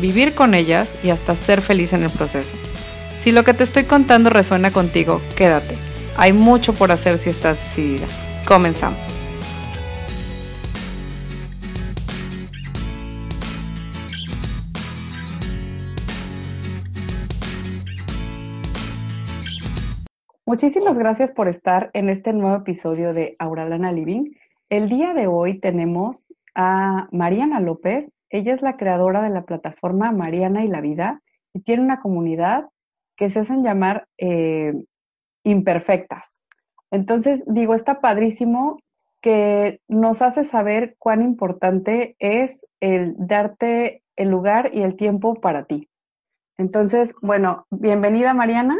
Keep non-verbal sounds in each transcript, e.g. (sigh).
vivir con ellas y hasta ser feliz en el proceso. Si lo que te estoy contando resuena contigo, quédate. Hay mucho por hacer si estás decidida. Comenzamos. Muchísimas gracias por estar en este nuevo episodio de Auralana Living. El día de hoy tenemos a Mariana López. Ella es la creadora de la plataforma Mariana y la Vida y tiene una comunidad que se hacen llamar eh, imperfectas. Entonces, digo, está padrísimo que nos hace saber cuán importante es el darte el lugar y el tiempo para ti. Entonces, bueno, bienvenida Mariana.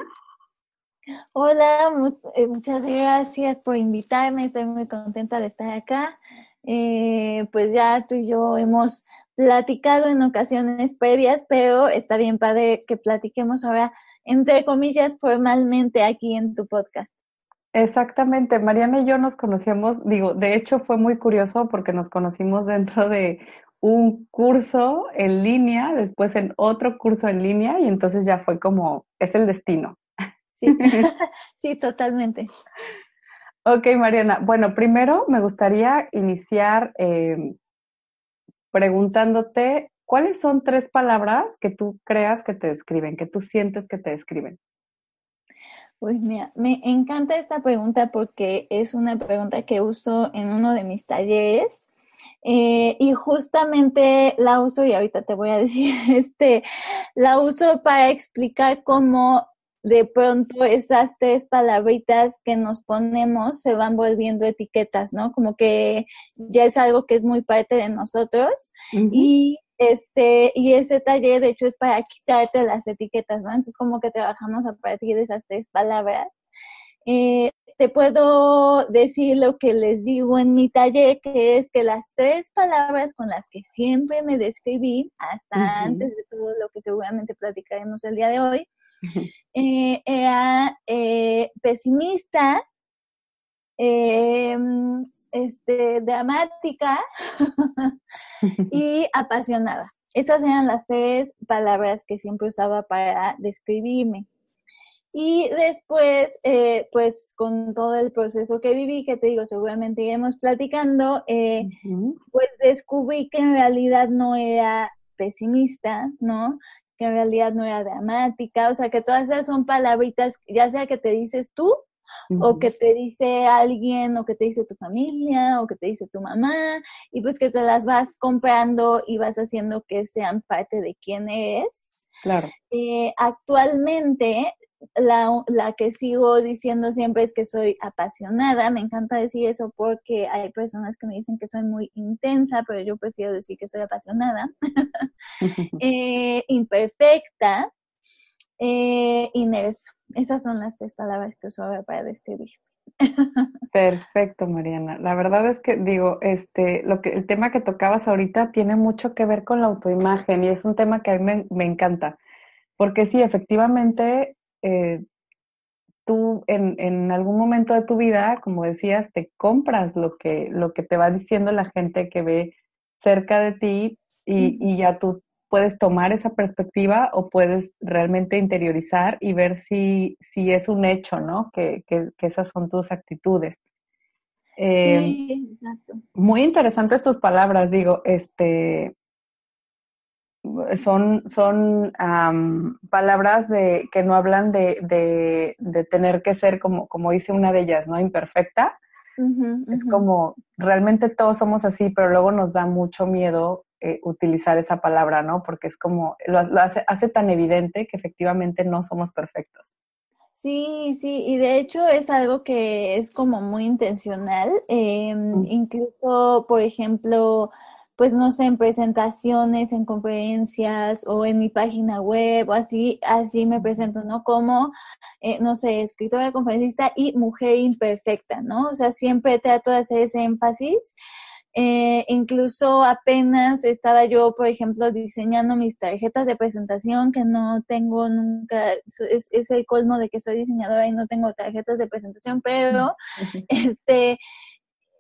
Hola, eh, muchas gracias por invitarme. Estoy muy contenta de estar acá. Eh, pues ya tú y yo hemos platicado en ocasiones previas, pero está bien padre que platiquemos ahora, entre comillas, formalmente aquí en tu podcast. Exactamente, Mariana y yo nos conocíamos, digo, de hecho fue muy curioso porque nos conocimos dentro de un curso en línea, después en otro curso en línea y entonces ya fue como, es el destino. Sí, (laughs) sí totalmente. Ok, Mariana. Bueno, primero me gustaría iniciar em, preguntándote cuáles son tres palabras que tú creas que te describen, que tú sientes que te describen. Pues mira, me encanta esta pregunta porque es una pregunta que uso en uno de mis talleres eh, y justamente la uso y ahorita te voy a (laughs) decir, este, la uso para explicar cómo de pronto esas tres palabritas que nos ponemos se van volviendo etiquetas, ¿no? Como que ya es algo que es muy parte de nosotros y este y ese taller de hecho es para quitarte las etiquetas, ¿no? Entonces como que trabajamos a partir de esas tres palabras. Eh, te puedo decir lo que les digo en mi taller, que es que las tres palabras con las que siempre me describí, hasta antes de todo lo que seguramente platicaremos el día de hoy, eh, era eh, pesimista, em, este, dramática (laughs) (laughs) y apasionada. Esas eran las tres palabras que siempre usaba para describirme. Y después, eh, pues con todo el proceso que viví, que te digo, seguramente iremos platicando, pues descubrí que en realidad no era pesimista, ¿no? Que en realidad no era dramática, o sea, que todas esas son palabritas, ya sea que te dices tú, o que te dice alguien, o que te dice tu familia, o que te dice tu mamá, y pues que te las vas comprando y vas haciendo que sean parte de quién eres. Claro. Eh, actualmente la, la, que sigo diciendo siempre es que soy apasionada. Me encanta decir eso porque hay personas que me dicen que soy muy intensa, pero yo prefiero decir que soy apasionada. (laughs) (laughs) eh, imperfecta eh, Esas son las tres palabras que uso para describir. (laughs) Perfecto, Mariana. La verdad es que digo, este, lo que el tema que tocabas ahorita tiene mucho que ver con la autoimagen y es un tema que a mí me, me encanta, porque sí, efectivamente eh, tú en, en, algún momento de tu vida, como decías, te compras lo que, lo que te va diciendo la gente que ve cerca de ti y, y ya tú puedes tomar esa perspectiva o puedes realmente interiorizar y ver si, si es un hecho, ¿no? Que, que, que esas son tus actitudes. Eh, sí, exacto. Muy interesantes tus palabras, digo, este, son, son palabras de, que no hablan de, de, de, tener que ser, como, como dice una de ellas, ¿no? Imperfecta. Es como, realmente todos somos así, pero luego nos da mucho miedo eh, utilizar esa palabra, ¿no? Porque es como, lo, hace, hace tan evidente que efectivamente no somos perfectos. Sí, sí, y de hecho es algo que es como muy intencional. Em, incluso, por ejemplo, pues no sé, en presentaciones, en conferencias o en mi página web o así, así me presento, ¿no? Como, eh, no sé, escritora, conferencista y mujer imperfecta, ¿no? O sea, siempre trato de hacer ese énfasis. Eh, incluso apenas estaba yo, por ejemplo, diseñando mis tarjetas de presentación, que no tengo nunca, es, es el colmo de que soy diseñadora y no tengo tarjetas de presentación, pero (laughs) este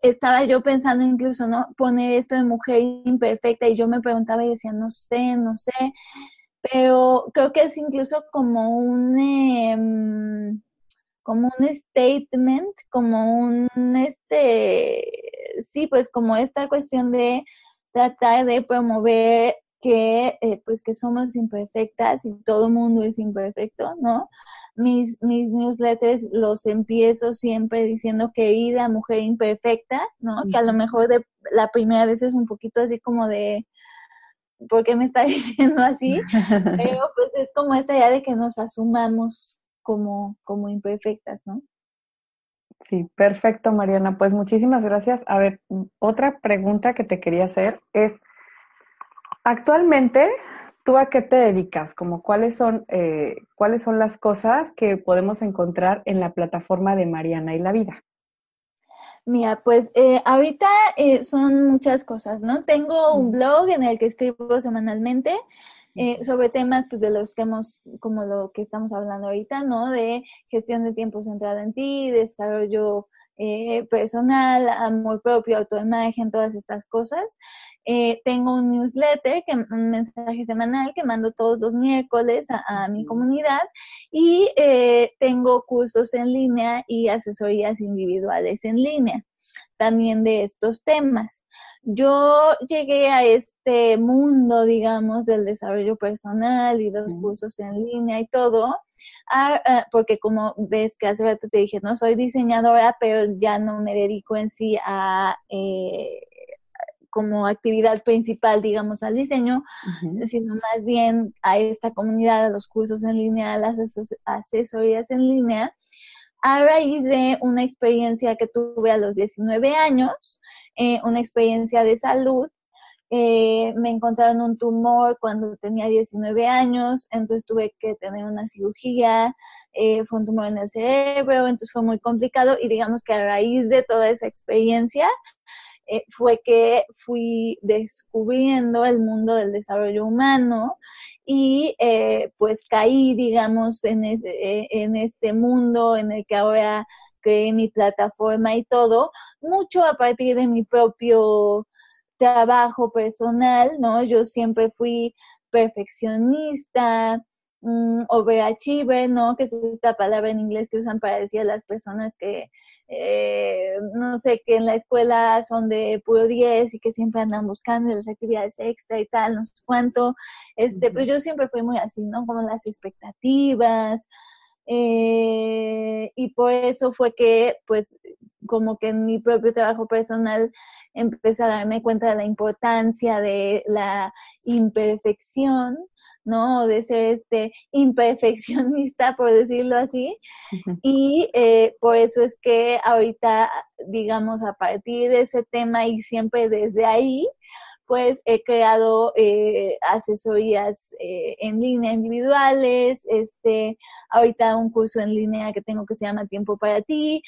estaba yo pensando incluso, ¿no? Poner esto de mujer imperfecta y yo me preguntaba y decía, no sé, no sé, pero creo que es incluso como un, em, como un statement, como un, este, sí, pues como esta cuestión de tratar de promover que, eh, pues que somos imperfectas y todo el mundo es imperfecto, ¿no? Mis, mis newsletters los empiezo siempre diciendo querida mujer imperfecta, ¿no? Que a lo mejor de la primera vez es un poquito así como de, ¿por qué me está (laughs) diciendo así? Pero (laughs) pues es como esta idea de que nos asumamos como, como imperfectas, ¿no? Sí, perfecto, Mariana. Pues muchísimas gracias. A ver, otra pregunta que te quería hacer es, actualmente ¿Tú a qué te dedicas? Como cuáles son, eh, cuáles son las cosas que podemos encontrar en la plataforma de Mariana y la vida? Mira, pues eh, ahorita eh, son muchas cosas, ¿no? Tengo un blog en el que escribo semanalmente sobre temas pues de los que hemos, como lo que estamos hablando ahorita, ¿no? De gestión de tiempo centrado en ti, desarrollo personal, amor propio, autoimagen, todas estas cosas. Eh, tengo un newsletter, que, un mensaje semanal que mando todos los miércoles a, mi comunidad y eh, tengo cursos en línea y asesorías individuales en línea también de estos temas. Yo llegué a este mundo, digamos, del desarrollo personal y los cursos en línea y todo, porque como ves que hace rato te dije, no soy diseñadora, pero ya no me dedico en sí a eh, como actividad principal, digamos, al diseño, sino más bien a esta comunidad, a los cursos en línea, a las asesorías en línea, a raíz de una experiencia que tuve a los 19 años, eh, una experiencia de salud. Eh, me encontraron un tumor cuando tenía 19 años, entonces tuve que tener una cirugía, eh, fue un tumor en el cerebro, entonces fue muy complicado y digamos que a raíz de toda esa experiencia eh, fue que fui descubriendo el mundo del desarrollo humano y eh, pues caí, digamos, en, eh, en este mundo en el que ahora creé mi plataforma y todo, mucho a partir de mi propio trabajo personal, ¿no? Yo siempre fui perfeccionista, um, overachiever, ¿no? Que es esta palabra en inglés que usan para decir a las personas que eh, no sé, que en la escuela son de puro 10 y que siempre andan buscando las actividades extra y tal, no sé cuánto. Este, pues yo siempre fui muy así, ¿no? Como las expectativas. Eh, y por eso fue que, pues, como que en mi propio trabajo personal empecé a darme cuenta de la importancia de la imperfección ¿no? De ser este imperfeccionista, por decirlo así. Y eh, por eso es que ahorita, digamos, a partir de ese tema y siempre desde ahí, pues he creado eh, asesorías eh, en línea individuales, este, ahorita un curso en línea que tengo que se llama Tiempo para ti,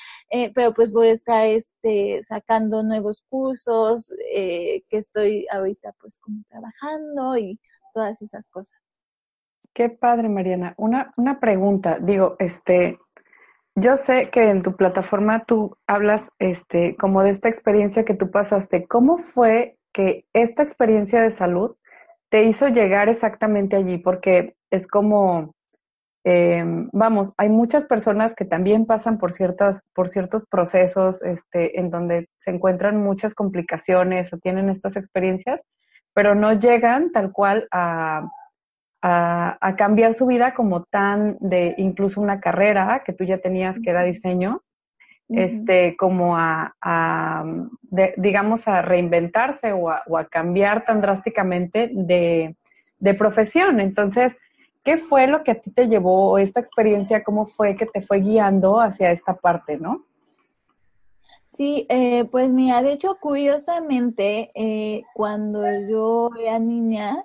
pero pues voy a estar este, sacando nuevos cursos que estoy ahorita pues como trabajando y todas esas cosas. Qué padre, Mariana. Una, una pregunta, digo, este, yo sé que en tu plataforma tú hablas, este, como de esta experiencia que tú pasaste. ¿Cómo fue que esta experiencia de salud te hizo llegar exactamente allí? Porque es como, em, vamos, hay muchas personas que también pasan por ciertas, por ciertos procesos, este, en donde se encuentran muchas complicaciones o tienen estas experiencias, pero no llegan tal cual a a, cambiar su vida como tan de incluso una carrera que tú ya tenías que era diseño, este, como a, digamos, a reinventarse o a, cambiar tan drásticamente de, de, profesión. Entonces, ¿qué fue lo que a ti te llevó esta experiencia? ¿Cómo fue que te fue guiando hacia esta parte, no? Sí, eh, pues mira, de hecho, curiosamente, eh, cuando yo era niña,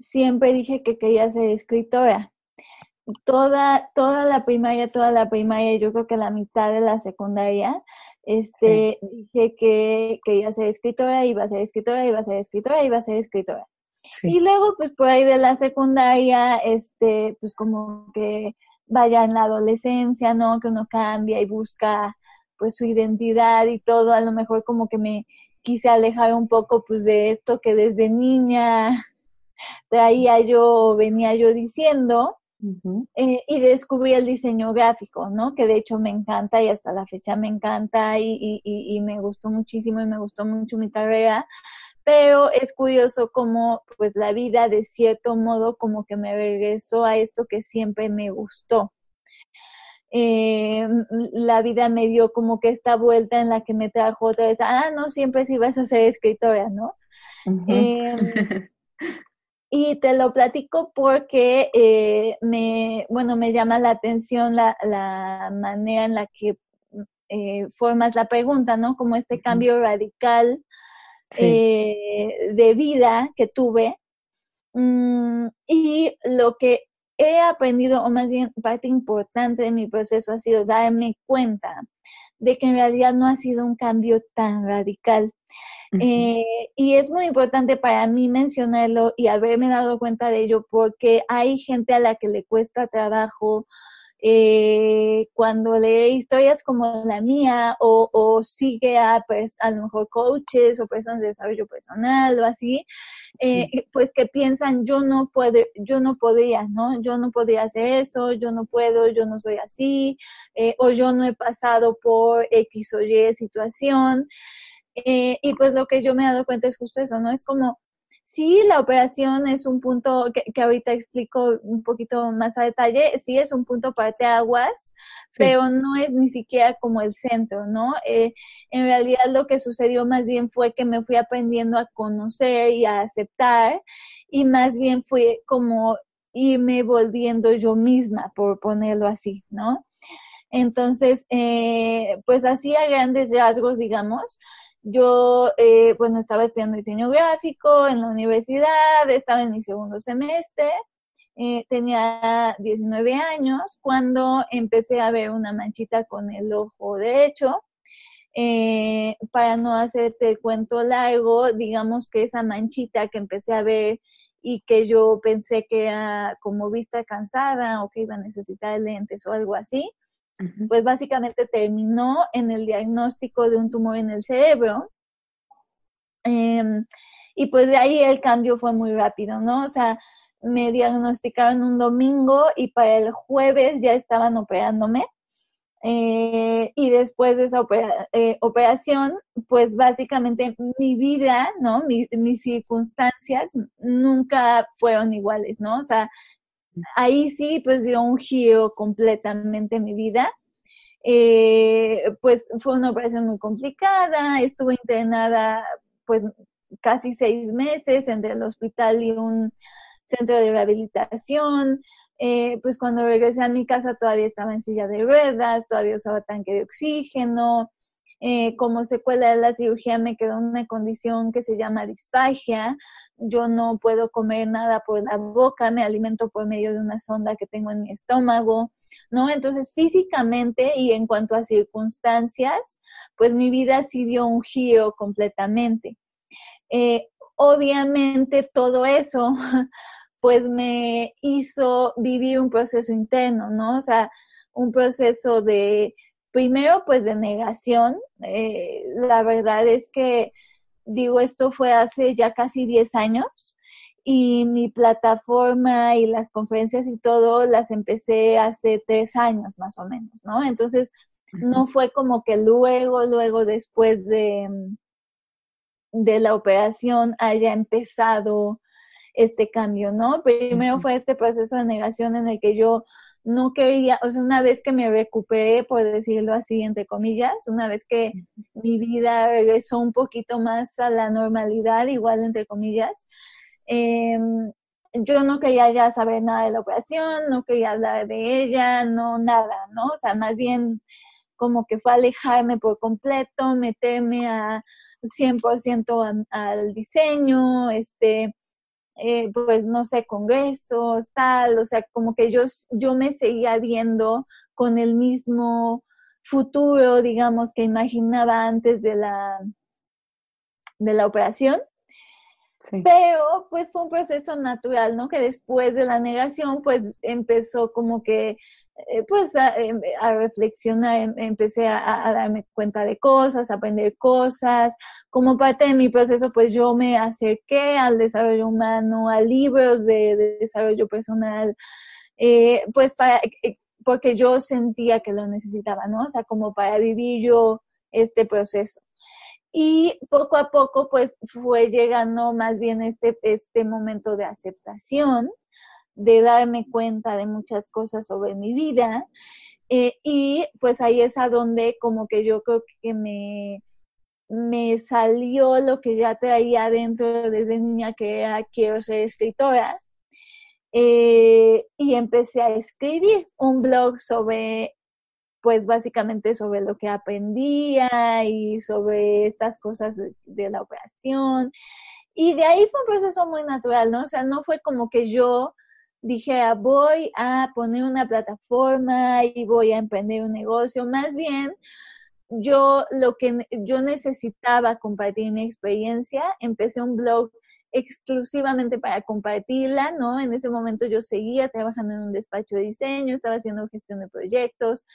siempre dije que quería ser escritora. Toda, toda la primaria, toda la primaria, yo creo que la mitad de la secundaria, este, dije que quería ser escritora, iba a ser escritora, iba a ser escritora, iba a ser escritora. Y luego, pues por ahí de la secundaria, este, pues como que vaya en la adolescencia, ¿no? Que uno cambia y busca pues su identidad y todo, a lo mejor como que me quise alejar un poco pues de esto que desde niña traía yo, venía yo diciendo, eh, y descubrí el diseño gráfico, ¿no? Que de hecho me encanta y hasta la fecha me encanta y, y, y, me gustó muchísimo y me gustó mucho mi carrera, pero es curioso como pues la vida de cierto modo como que me regresó a esto que siempre me gustó. Eh, la vida me dio como que esta vuelta en la que me trajo otra vez, ah, no, siempre sí vas a ser escritora, ¿no? Em, (laughs) y te lo platico porque eh, me, bueno, me llama la atención la, la manera en la que eh, formas la pregunta, ¿no? Como este cambio radical de vida que tuve. Mm, y lo que he aprendido, o más bien parte importante de mi proceso ha sido darme cuenta de que en realidad no ha sido un cambio tan radical. Eh, y es muy importante para mí mencionarlo y haberme dado cuenta de ello porque hay gente a la que le cuesta trabajo eh, cuando lee historias como la mía o, sigue a, pues, a lo mejor coaches o personas de desarrollo personal o así, eh, pues que piensan yo no puedo, yo no podría, ¿no? Yo no podría hacer eso, yo no puedo, yo no soy así, eh, o yo no he pasado por X o Y situación. Y pues lo que yo me he dado cuenta es justo eso, ¿no? Es como Sí, la operación es un punto que, ahorita explico un poquito más a detalle, sí es un punto parte aguas, pero no es ni siquiera como el centro, ¿no? Eh, en realidad lo que sucedió más bien fue que me fui aprendiendo a conocer y a aceptar y más bien fue como irme volviendo yo misma, por ponerlo así, ¿no? Entonces, eh, pues así a grandes rasgos, digamos, yo, eh, bueno, estaba estudiando diseño gráfico en la universidad, estaba en mi segundo semestre, eh, tenía 19 años cuando empecé a ver una manchita con el ojo derecho. Eh, para no hacerte cuento largo, digamos que esa manchita que empecé a ver y que yo pensé que era como vista cansada o que iba a necesitar lentes o algo así, pues básicamente terminó en el diagnóstico de un tumor en el cerebro. Em, y pues de ahí el cambio fue muy rápido, ¿no? O sea, me diagnosticaron un domingo y para el jueves ya estaban operándome. Eh, y después de esa eh, operación, pues básicamente mi vida, ¿no? mis circunstancias nunca fueron iguales, ¿no? O sea, ahí sí, pues dio un giro completamente mi vida. Eh, pues fue una operación muy complicada, estuve internada pues casi seis meses entre el hospital y un centro de rehabilitación. Eh, pues cuando regresé a mi casa todavía estaba en silla de ruedas, todavía usaba tanque de oxígeno. Eh, como secuela de la cirugía me quedó una condición que se llama disfagia, yo no puedo comer nada por la boca, me alimento por medio de una sonda que tengo en mi estómago, ¿no? Entonces, físicamente y en cuanto a circunstancias, pues mi vida sí dio un giro completamente. Eh, obviamente todo eso, (laughs) pues me hizo vivir un proceso interno, ¿no? O sea, un proceso de, primero, pues de negación. Eh, la verdad es que digo, esto fue hace ya casi 10 años y mi plataforma y las conferencias y todo las empecé hace tres años más o menos, ¿no? Entonces, no fue como que luego, luego después de, de la operación haya empezado este cambio, ¿no? Primero fue este proceso de negación en el que yo no quería, o sea, una vez que me recuperé, por decirlo así, entre comillas, una vez que mi vida regresó un poquito más a la normalidad, igual entre comillas, em, yo no quería ya saber nada de la operación, no quería hablar de ella, no nada, ¿no? O sea, más bien como que fue alejarme por completo, meterme a 100% al diseño, este, eh, pues no sé, congresos, tal, o sea, como que yo, yo me seguía viendo con el mismo futuro, digamos, que imaginaba antes de la, de la operación. Pero pues fue un proceso natural, ¿no? Que después de la negación pues empezó como que pues em, a, reflexionar, em, empecé a, darme cuenta de cosas, a aprender cosas. Como parte de mi proceso, pues yo me acerqué al desarrollo humano, a libros de, desarrollo personal, eh, pues para, eh, porque yo sentía que lo necesitaba, ¿no? O sea, como para vivir yo este proceso. Y poco a poco, pues fue llegando más bien este, este momento de aceptación de darme cuenta de muchas cosas sobre mi vida. Eh, y pues ahí es a donde como que yo creo que me, me salió lo que ya traía adentro desde niña, que era quiero ser escritora. Eh, y empecé a escribir un blog sobre, pues básicamente sobre lo que aprendía y sobre estas cosas de la operación. Y de ahí fue un proceso muy natural, ¿no? O sea, no fue como que yo dije, ah, voy a poner una plataforma y voy a emprender un negocio. Más bien, yo lo que yo necesitaba compartir mi experiencia, empecé un blog exclusivamente para compartirla, ¿no? En ese momento yo seguía trabajando en un despacho de diseño, estaba haciendo gestión de proyectos,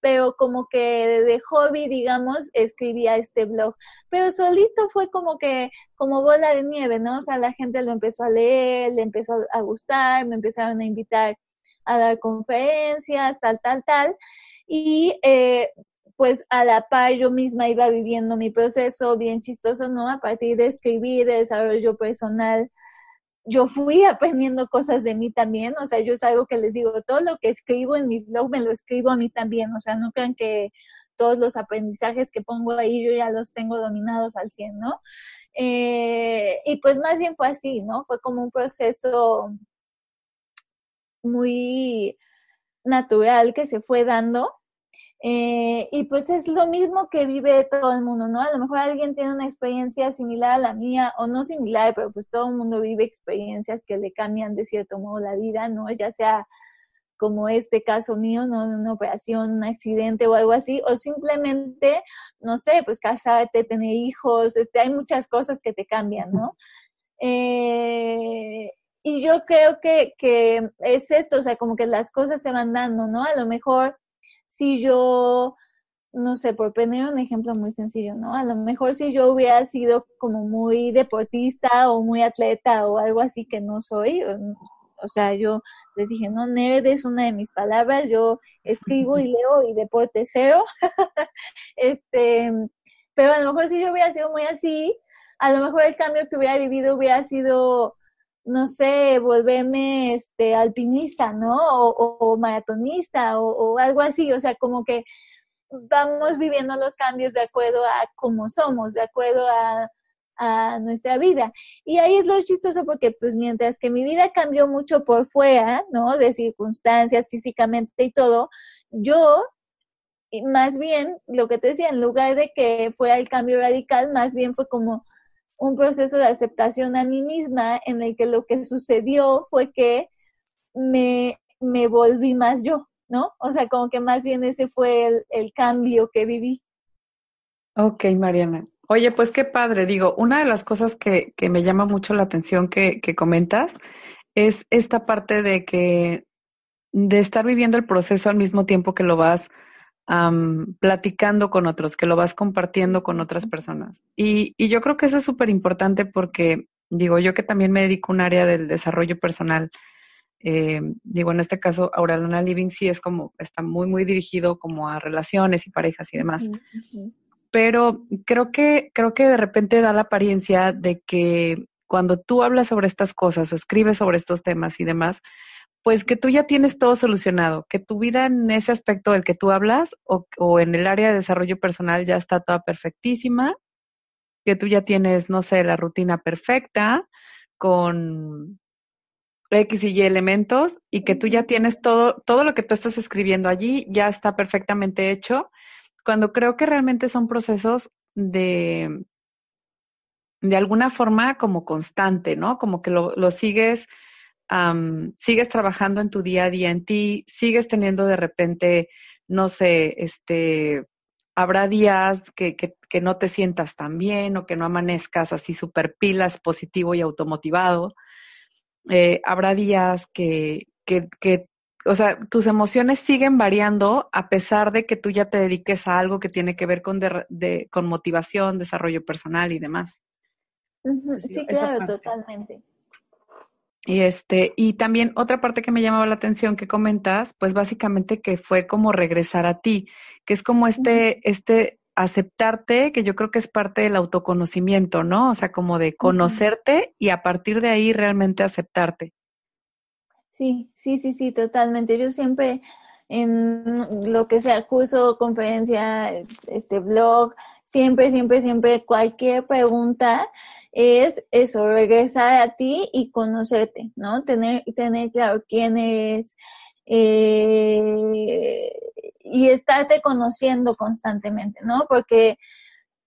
pero como que de hobby, digamos, escribía este blog. Pero solito fue como que, como bola de nieve, ¿no? O sea, la gente lo empezó a leer, le empezó a gustar, me empezaron a invitar a dar conferencias, tal, tal, tal. Y eh, pues a la par yo misma iba viviendo mi proceso bien chistoso, ¿no? A partir de escribir, de desarrollo personal, yo fui aprendiendo cosas de mí también, o sea, yo es algo que les digo, todo lo que escribo en mi blog me lo escribo a mí también, o sea, no crean que todos los aprendizajes que pongo ahí yo ya los tengo dominados al 100, ¿no? Eh, y pues más bien fue así, ¿no? Fue como un proceso muy natural que se fue dando eh, y pues es lo mismo que vive todo el mundo, ¿no? A lo mejor alguien tiene una experiencia similar a la mía o no similar, pero pues todo el mundo vive experiencias que le cambian de cierto modo la vida, ¿no? Ya sea como este caso mío, ¿no? De una operación, un accidente o algo así, o simplemente, no sé, pues casarte, tener hijos, este, hay muchas cosas que te cambian, ¿no? Eh, y yo creo que, que es esto, o sea, como que las cosas se van dando, ¿no? A lo mejor si yo, no sé, por poner un ejemplo muy sencillo, ¿no? A lo mejor si yo hubiera sido como muy deportista o muy atleta o algo así que no soy, o, sea, yo les dije, no, nerd es una de mis palabras, yo escribo y (laughs) leo y deporte cero. (laughs) este, pero a lo mejor si yo hubiera sido muy así, a lo mejor el cambio que hubiera vivido hubiera sido no sé, volverme este alpinista, ¿no? O, maratonista o, algo así, o sea, como que vamos viviendo los cambios de acuerdo a cómo somos, de acuerdo a, a nuestra vida. Y ahí es lo chistoso porque pues mientras que mi vida cambió mucho por fuera, ¿no? De circunstancias físicamente y todo, yo más bien, lo que te decía, en lugar de que fuera el cambio radical, más bien fue como un proceso de aceptación a mí misma en el que lo que sucedió fue que me, me volví más yo, ¿no? O sea, como que más bien ese fue el, el cambio que viví. Ok, Mariana. Oye, pues qué padre. Digo, una de las cosas que, que me llama mucho la atención que, que comentas es esta parte de que de estar viviendo el proceso al mismo tiempo que lo vas platicando con otros, que lo vas compartiendo con otras personas. Y, y yo creo que eso es súper importante porque, digo, yo que también me dedico a un área del desarrollo personal, eh, digo, en este caso, Auralana Living sí es como, está muy, muy dirigido como a relaciones y parejas y demás. Pero creo que, creo que de repente da la apariencia de que cuando tú hablas sobre estas cosas o escribes sobre estos temas y demás, pues que tú ya tienes todo solucionado, que tu vida en ese aspecto del que tú hablas o, en el área de desarrollo personal ya está toda perfectísima, que tú ya tienes, no sé, la rutina perfecta con X y Y elementos y que tú ya tienes todo, todo lo que tú estás escribiendo allí ya está perfectamente hecho cuando creo que realmente son procesos de, de alguna forma como constante, ¿no? Como que lo, lo sigues, sigues trabajando en tu día a día en ti, sigues teniendo de repente, no sé, este, habrá días que, que, que no te sientas tan bien o que no amanezcas así súper pilas, positivo y automotivado. Eh, habrá días que, que, que, o sea, tus emociones siguen variando a pesar de que tú ya te dediques a algo que tiene que ver con, de, con motivación, desarrollo personal y demás. Sí, claro, totalmente. Y este, y también otra parte que me llamaba la atención que comentas, pues básicamente que fue como regresar a ti, que es como este, este aceptarte, que yo creo que es parte del autoconocimiento, ¿no? O sea, como de conocerte y a partir de ahí realmente aceptarte. Sí, sí, sí, sí, totalmente. Yo siempre en lo que sea curso, conferencia, este blog, siempre, siempre, siempre cualquier pregunta es eso, regresar a ti y conocerte, ¿no? Tener, tener claro quién es, eh, y estarte conociendo constantemente, ¿no? Porque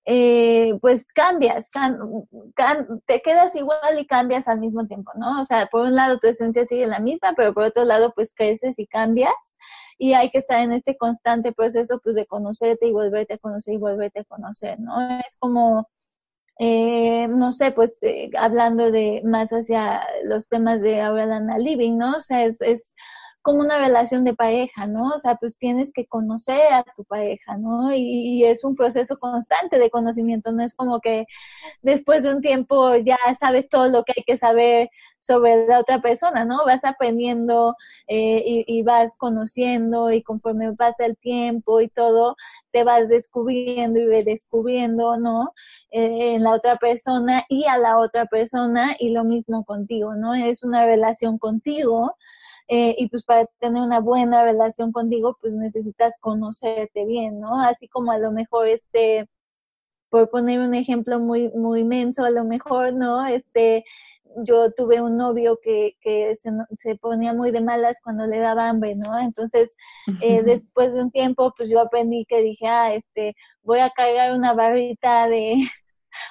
eh, pues cambias, te quedas igual y cambias al mismo tiempo, ¿no? O sea, por un lado tu esencia sigue la misma, pero por otro lado pues creces y cambias y hay que estar en este constante proceso pues de conocerte y volverte a conocer y volverte a conocer, ¿no? Es como, eh, no sé, pues eh, hablando de más hacia los temas de Aurelana Living, ¿no? O sea, es, es como una relación de pareja, ¿no? O sea, pues tienes que conocer a tu pareja, ¿no? Y, es un proceso constante de conocimiento, no es como que después de un tiempo ya sabes todo lo que hay que saber sobre la otra persona, ¿no? Vas aprendiendo eh, y, vas conociendo y conforme pasa el tiempo y todo, te vas descubriendo y redescubriendo, ¿no? Eh, en la otra persona y a la otra persona y lo mismo contigo, ¿no? Es una relación contigo eh, y pues para tener una buena relación contigo, pues necesitas conocerte bien, ¿no? Así como a lo mejor este, por poner un ejemplo muy, muy menso, a lo mejor, ¿no? Este, yo tuve un novio que, que se, se, ponía muy de malas cuando le daba hambre, ¿no? Entonces, eh, (laughs) después de un tiempo, pues yo aprendí que dije, ah, este, voy a cargar una barrita de,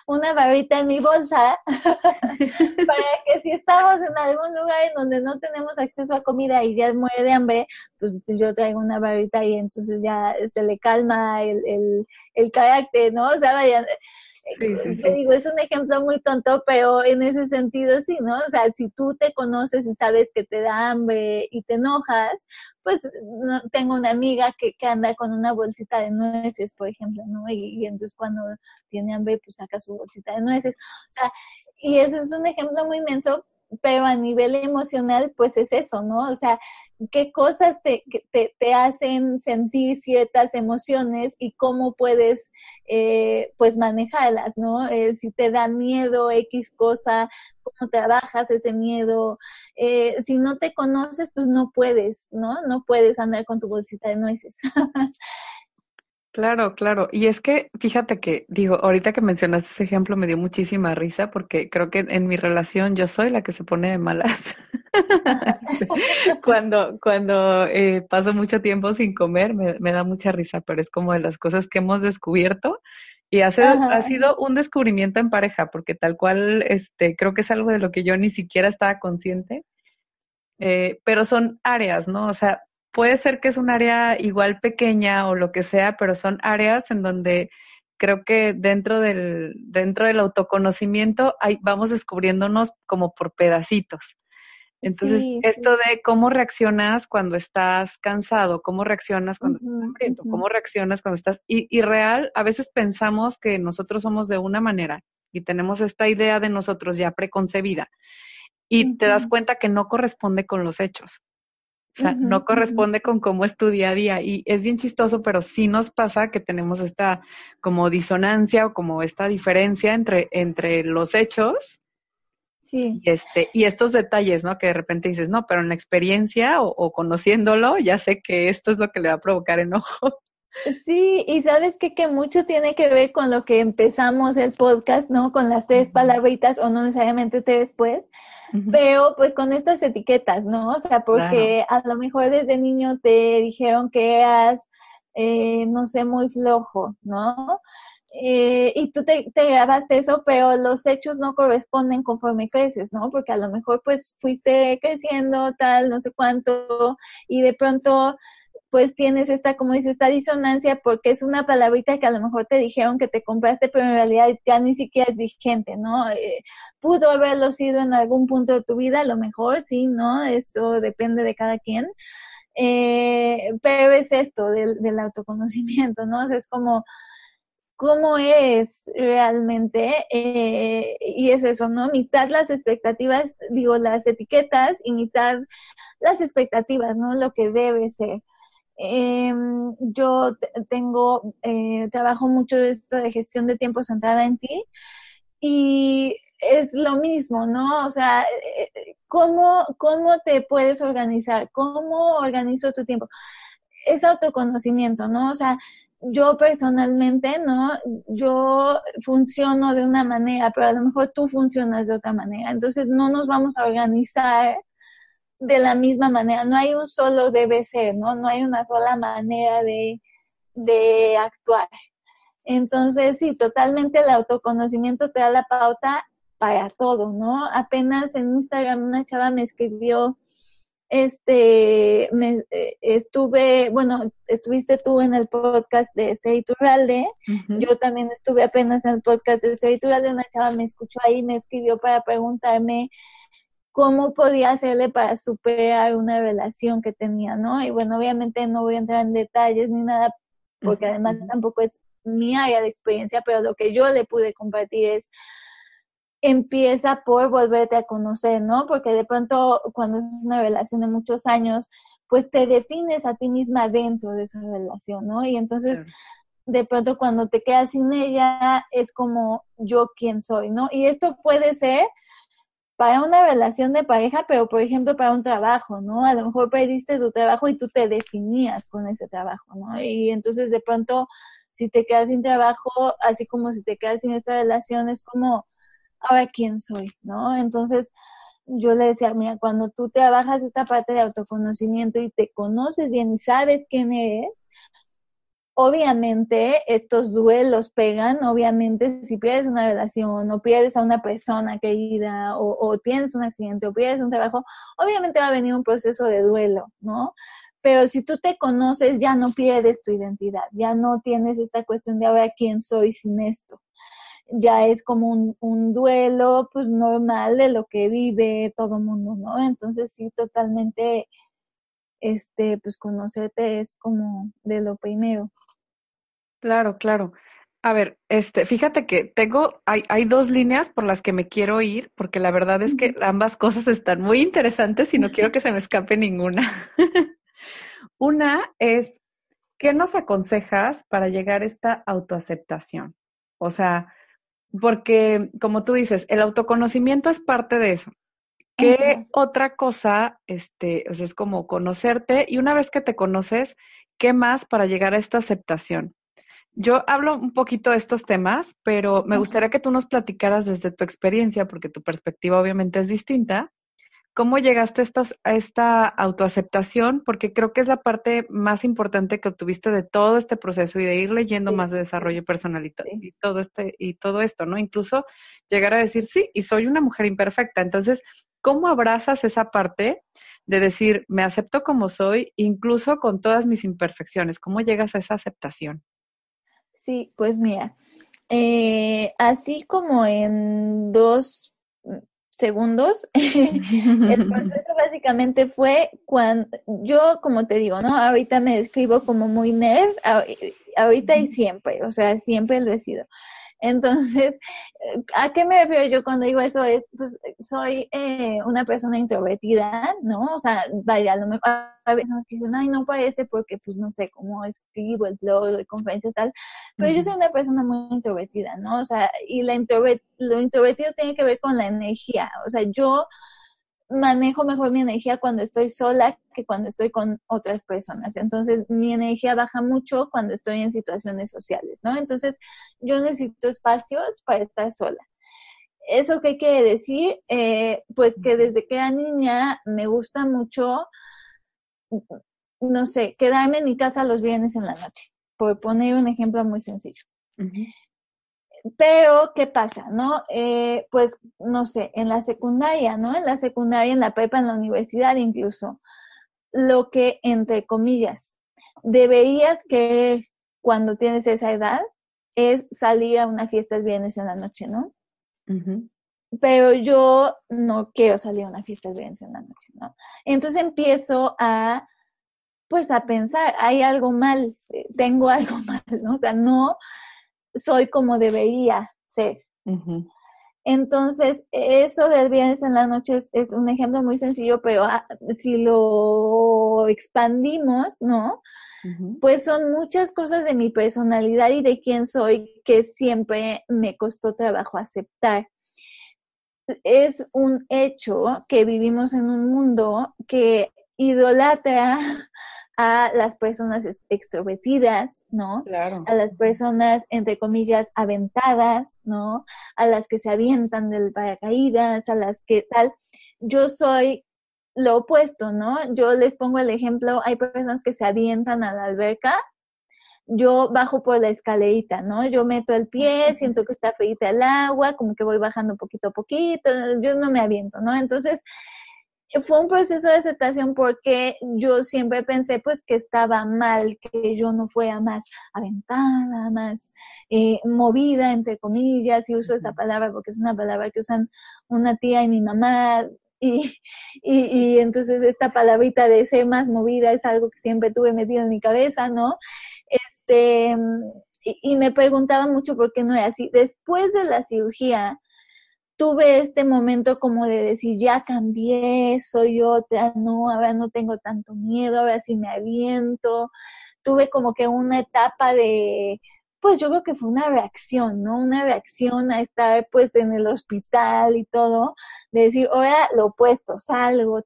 una barrita en mi bolsa (laughs) para que si estamos en algún lugar en donde no tenemos acceso a comida y ya muere de hambre, pues yo traigo una barrita y entonces ya se este, le calma el, el, el carácter, ¿no? O sea, vaya, Sí, Te digo, es un ejemplo muy tonto, pero en ese sentido sí, ¿no? O sea, si tú te conoces y sabes que te da hambre y te enojas, pues no, tengo una amiga que, que anda con una bolsita de nueces, por ejemplo, ¿no? Y, y entonces cuando tiene hambre, pues saca su bolsita de nueces. O sea, y ese es un ejemplo muy inmenso, pero a nivel emocional, pues es eso, ¿no? O sea, qué cosas te, te, te hacen sentir ciertas emociones y cómo puedes, eh, pues, manejarlas, ¿no? Eh, si te da miedo X cosa, cómo trabajas ese miedo. Eh, si no te conoces, pues no puedes, ¿no? No puedes andar con tu bolsita de nueces. (laughs) Claro, claro. Y es que, fíjate que, digo, ahorita que mencionaste ese ejemplo me dio muchísima risa porque creo que en mi relación yo soy la que se pone de malas. (laughs) cuando cuando eh, paso mucho tiempo sin comer me, me, da mucha risa, pero es como de las cosas que hemos descubierto y hace, ha sido un descubrimiento en pareja porque tal cual, este, creo que es algo de lo que yo ni siquiera estaba consciente. Eh, pero son áreas, ¿no? O sea, puede ser que es un área igual pequeña o lo que sea, pero son áreas en donde creo que dentro del, dentro del autoconocimiento hay, vamos descubriéndonos como por pedacitos. Entonces, esto de cómo reaccionas cuando estás cansado, cómo reaccionas cuando estás hambriento, cómo reaccionas cuando estás... Y, y real, a veces pensamos que nosotros somos de una manera y tenemos esta idea de nosotros ya preconcebida y te das cuenta que no corresponde con los hechos. O sea, no corresponde con cómo es tu día a día. Y es bien chistoso, pero sí nos pasa que tenemos esta como disonancia o como esta diferencia entre, entre los hechos sí. y, este, y estos detalles, ¿no? Que de repente dices, no, pero en la experiencia o, conociéndolo, ya sé que esto es lo que le va a provocar enojo. Sí, y sabes que que mucho tiene que ver con lo que empezamos el podcast, ¿no? Con las tres palabritas o no necesariamente tres, pues, pero pues con estas etiquetas, ¿no? O sea, porque a lo mejor desde niño te dijeron que eras eh, no sé, muy flojo, ¿no? Eh, y tú te, te grabaste eso, pero los hechos no corresponden conforme creces, ¿no? Porque a lo mejor pues fuiste creciendo, tal, no sé cuánto, y de pronto pues tienes esta, como dices, esta disonancia porque es una palabrita que a lo mejor te dijeron que te compraste, pero en realidad ya ni siquiera es vigente, ¿no? Eh, pudo haberlo sido en algún punto de tu vida, a lo mejor sí, ¿no? Esto depende de cada quien. Eh, pero es esto del, del autoconocimiento, ¿no? Es como, cómo es realmente, eh, y es eso, ¿no? Mitad las expectativas, digo, las etiquetas y mitad las expectativas, ¿no? Lo que debe ser. Em, yo tengo, eh, trabajo mucho de esto de gestión de tiempo centrada en ti y es lo mismo, ¿no? O sea, eh, ¿cómo, cómo te puedes organizar? ¿Cómo organizo tu tiempo? Es autoconocimiento, ¿no? O sea, yo personalmente, ¿no? Yo funciono de una manera, pero a lo mejor tú funcionas de otra manera. Entonces no nos vamos a organizar de la misma manera. No hay un solo debe ser, ¿no? No hay una sola manera de, de actuar. Entonces, sí, totalmente el autoconocimiento te da la pauta para todo, ¿no? Apenas en Instagram una chava me escribió, este, me, eh, estuve, bueno, estuviste tú en el podcast de Esther Iturralde, yo también estuve apenas en el podcast de Esther Iturralde, una chava me escuchó ahí, me escribió para preguntarme cómo podía hacerle para superar una relación que tenía, ¿no? Y bueno, obviamente no voy a entrar en detalles ni nada, porque además tampoco es mi área de experiencia, pero lo que yo le pude compartir es empieza por volverte a conocer, ¿no? Porque de pronto cuando es una relación de muchos años, pues te defines a ti misma dentro de esa relación, ¿no? Y entonces, de pronto cuando te quedas sin ella, es como yo quién soy, ¿no? Y esto puede ser para una relación de pareja, pero por ejemplo para un trabajo, ¿no? A lo mejor perdiste tu trabajo y tú te definías con ese trabajo, ¿no? Y entonces de pronto, si te quedas sin trabajo, así como si te quedas sin esta relación, es como ahora quién soy, ¿no? Entonces, yo le decía, mira, cuando tú trabajas esta parte de autoconocimiento y te conoces bien y sabes quién eres, obviamente estos duelos pegan, obviamente si pierdes una relación o pierdes a una persona querida o, o tienes un accidente o pierdes un trabajo, obviamente va a venir un proceso de duelo, ¿no? Pero si tú te conoces, ya no pierdes tu identidad, ya no tienes esta cuestión de ahora quién soy sin esto ya es como un, un, duelo pues normal de lo que vive todo el mundo, ¿no? Entonces sí, totalmente, este, pues conocerte es como de lo primero. Claro, claro. A ver, este, fíjate que tengo, hay, hay dos líneas por las que me quiero ir, porque la verdad es que ambas cosas están muy interesantes y no quiero (laughs) que se me escape ninguna. (laughs) Una es, ¿qué nos aconsejas para llegar a esta autoaceptación? O sea, porque, como tú dices, el autoconocimiento es parte de eso. ¿Qué otra cosa, este, o sea, es como conocerte y una vez que te conoces, ¿qué más para llegar a esta aceptación? Yo hablo un poquito de estos temas, pero me gustaría que tú nos platicaras desde tu experiencia, porque tu perspectiva obviamente es distinta, ¿Cómo llegaste a, esta autoaceptación? Porque creo que es la parte más importante que obtuviste de todo este proceso y de ir leyendo más de desarrollo personal y, y, todo este y todo esto, ¿no? Incluso llegar a decir sí y soy una mujer imperfecta. Entonces, ¿cómo abrazas esa parte de decir me acepto como soy, incluso con todas mis imperfecciones? ¿Cómo llegas a esa aceptación? Sí, pues mira, eh, así como en dos segundos. (laughs) el proceso (laughs) básicamente fue cuando yo, como te digo, ¿no? Ahorita me describo como muy nerd, ahorita y siempre, o sea, siempre lo he sido. Entonces, (laughs) ¿a qué me refiero yo cuando digo eso? Es, pues, soy eh, una persona introvertida, ¿no? O sea, vaya, a lo mejor hay personas que dicen, ay, no parece porque, pues, no sé, cómo escribo el blog, de conferencias, tal. Pero yo soy una persona muy introvertida, ¿no? O sea, y la lo introvertido tiene que ver con la energía. O sea, yo manejo mejor mi energía cuando estoy sola que cuando estoy con otras personas. Entonces, mi energía baja mucho cuando estoy en situaciones sociales, ¿no? Entonces, yo necesito espacios para estar sola. ¿Eso qué quiere decir? Eh, pues que desde que era niña me gusta mucho no sé, quedarme en mi casa los viernes en la noche, por poner un ejemplo muy sencillo. Pero, ¿qué pasa? ¿No? Eh, pues, no sé, en la secundaria, ¿no? En la secundaria, en la prepa, en la universidad incluso, lo que, entre comillas, deberías querer cuando tienes esa edad es salir a una fiesta el viernes en la noche, ¿no? Pero yo no quiero salir a una fiesta el viernes en la noche, ¿no? Entonces empiezo a, pues a pensar, hay algo mal, tengo (laughs) algo mal, ¿no? O sea, no soy como debería ser. Entonces, eso del viernes en la noche es, un ejemplo muy sencillo, pero ah, si lo expandimos, ¿no? Pues son muchas cosas de mi personalidad y de quién soy que siempre me costó trabajo aceptar. Es un hecho que vivimos en un mundo que idolatra a las personas extrovertidas, ¿no? Claro. A las personas, entre comillas, aventadas, ¿no? A las que se avientan del paracaídas, a las que tal. Yo soy lo opuesto, ¿no? Yo les pongo el ejemplo, hay personas que se avientan a la alberca, yo bajo por la escalerita, ¿no? Yo meto el pie, siento que está feita el agua, como que voy bajando poquito a poquito, yo no me aviento, ¿no? Entonces, fue un proceso de aceptación porque yo siempre pensé pues que estaba mal, que yo no fuera más aventada, más eh, movida, entre comillas, y uso esa palabra porque es una palabra que usan una tía y mi mamá, y, y, entonces esta palabrita de ser más movida es algo que siempre tuve metido en mi cabeza, ¿no? Este, y, y me preguntaba mucho por qué no era así. Después de la cirugía, tuve este momento como de decir, ya cambié, soy otra, no, ahora no tengo tanto miedo, ahora sí me aviento. Tuve como que una etapa de, pues yo creo que fue una reacción, ¿no? Una reacción a estar pues en el hospital y todo, de decir, ahora lo opuesto, salgo,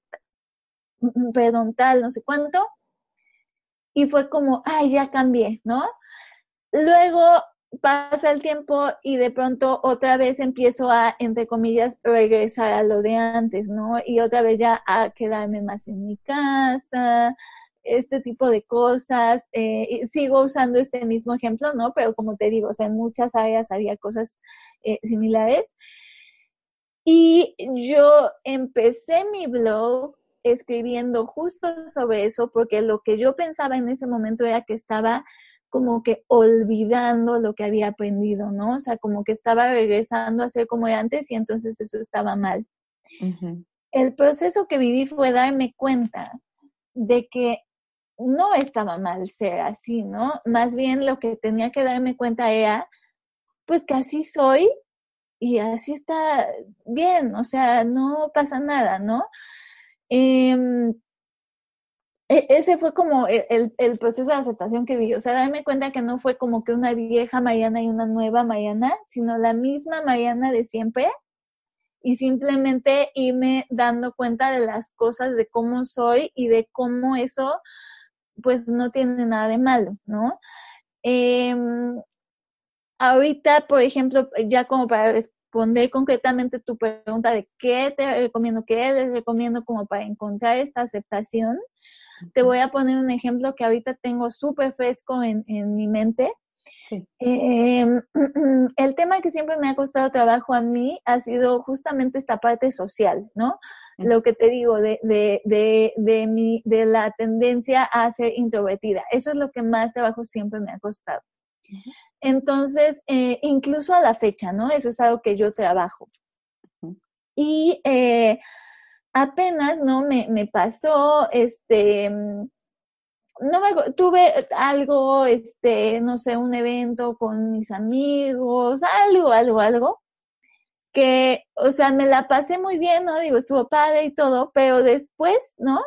perdón, tal, no sé cuánto. Y fue como, ay, ya cambié, ¿no? Luego pasa el tiempo y de pronto otra vez empiezo a, entre comillas, regresar a lo de antes, ¿no? Y otra vez ya a quedarme más en mi casa, este tipo de cosas. Eh, sigo usando este mismo ejemplo, ¿no? Pero como te digo, o sea, en muchas áreas había cosas eh, similares. Y yo empecé mi blog escribiendo justo sobre eso porque lo que yo pensaba en ese momento era que estaba como que olvidando lo que había aprendido, ¿no? O sea, como que estaba regresando a ser como era antes y entonces eso estaba mal. El proceso que viví fue darme cuenta de que no estaba mal ser así, ¿no? Más bien lo que tenía que darme cuenta era, pues que así soy y así está bien, o sea, no pasa nada, ¿no? Eh, e, ese fue como e, el, proceso de aceptación que vi, o sea, darme cuenta que no fue como que una vieja Mariana y una nueva Mariana, sino la misma Mariana de siempre y simplemente irme dando cuenta de las cosas, de cómo soy y de cómo eso pues no tiene nada de malo, ¿no? Em, ahorita, por ejemplo, ya como para responder concretamente tu pregunta de qué te recomiendo, qué les recomiendo como para encontrar esta aceptación, te voy a poner un ejemplo que ahorita tengo súper fresco en, mi mente. Em, (clears throat) el tema que siempre me ha costado trabajo a mí ha sido justamente esta parte social, ¿no? Lo que te digo de, de, de, de, mi, de la tendencia a ser introvertida. Eso es lo que más trabajo siempre me ha costado. Entonces, eh, incluso a la fecha, ¿no? Eso es algo que yo trabajo. Y eh, apenas, ¿no? Me, me pasó, este, mm, no me, tuve algo, este, no sé, un evento con mis amigos, algo, algo, algo, que, o sea, me la pasé muy bien, ¿no? Digo, estuvo padre y todo, pero después, ¿no?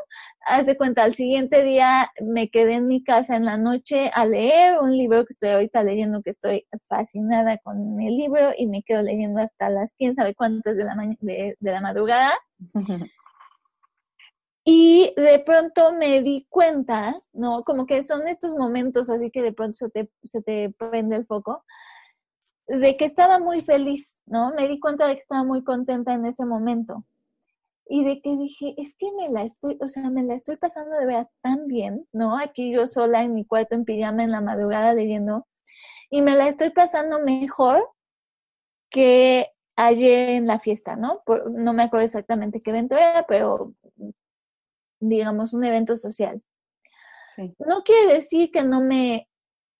Haz de cuenta, al siguiente día me quedé en mi casa en la noche a leer un libro que estoy ahorita leyendo, que estoy fascinada con el libro y me quedo leyendo hasta las quién sabe cuántas de la, de, de la madrugada. (laughs) Y de pronto me di cuenta, ¿no? Como que son estos momentos así que de pronto se te, se te prende el foco, de que estaba muy feliz, ¿no? Me di cuenta de que estaba muy contenta en ese momento. y de que dije, es que me la estoy, o sea, me la estoy pasando de veras tan bien, ¿no? Aquí yo sola en mi cuarto en pijama en la madrugada leyendo, y me la estoy pasando mejor que ayer en la fiesta, ¿no? no me acuerdo exactamente qué evento era, pero digamos un evento social. No quiere decir que no me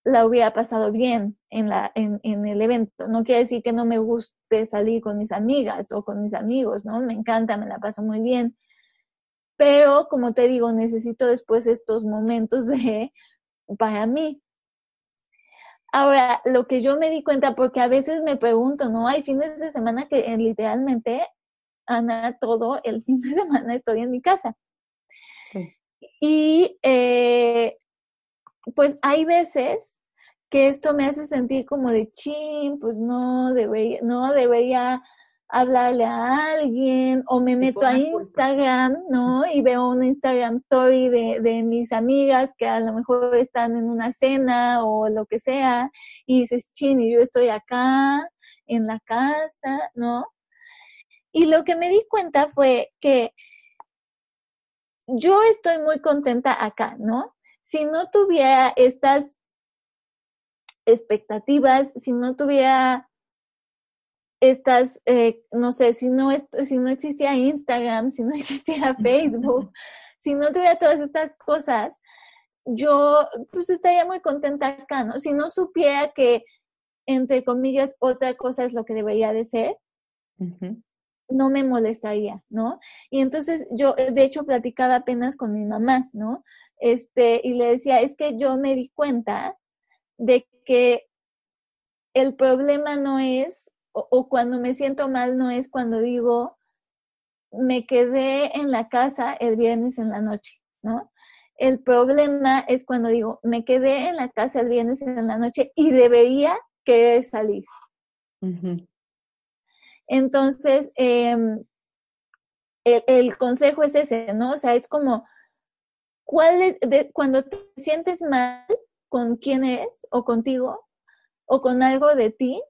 la hubiera pasado bien en, la, en, en, el evento. No quiere decir que no me guste salir con mis amigas o con mis amigos, ¿no? Me encanta, me la paso muy bien. Pero, como te digo, necesito después estos momentos de, para mí. Ahora, lo que yo me di cuenta, porque a veces me pregunto, ¿no? Hay fines de semana que eh, literalmente, Ana, todo el (laughs) fin de semana estoy en mi casa. Sí. Y eh, pues hay veces que esto me hace sentir como de chin, pues no debería, no debería hablarle a alguien o me meto a Instagram, ¿no? Y veo una Instagram story de, de, mis amigas que a lo mejor están en una cena o lo que sea y dices, chin, y yo estoy acá en la casa, ¿no? Y lo que me di cuenta fue que yo estoy muy contenta acá, ¿no? Si no tuviera estas expectativas, si no tuviera estas, eh, no sé, si no, si no existía Instagram, si no (laughs) existía Facebook, si no tuviera todas estas cosas, yo pues estaría muy contenta acá, ¿no? Si no supiera que, entre comillas, otra cosa es lo que debería de ser, no me molestaría, ¿no? Y entonces yo, de hecho, platicaba apenas con mi mamá, ¿no? Este, y le decía, es que yo me di cuenta de que el problema no es, o, cuando me siento mal, no es cuando digo, me quedé en la casa el viernes en la noche, ¿no? El problema es cuando digo, me quedé en la casa el viernes en la noche y debería querer salir. Entonces, em, el, consejo es ese, ¿no? O sea, es como, ¿cuál es, de, cuando te sientes mal, con quién eres o contigo o con algo de ti,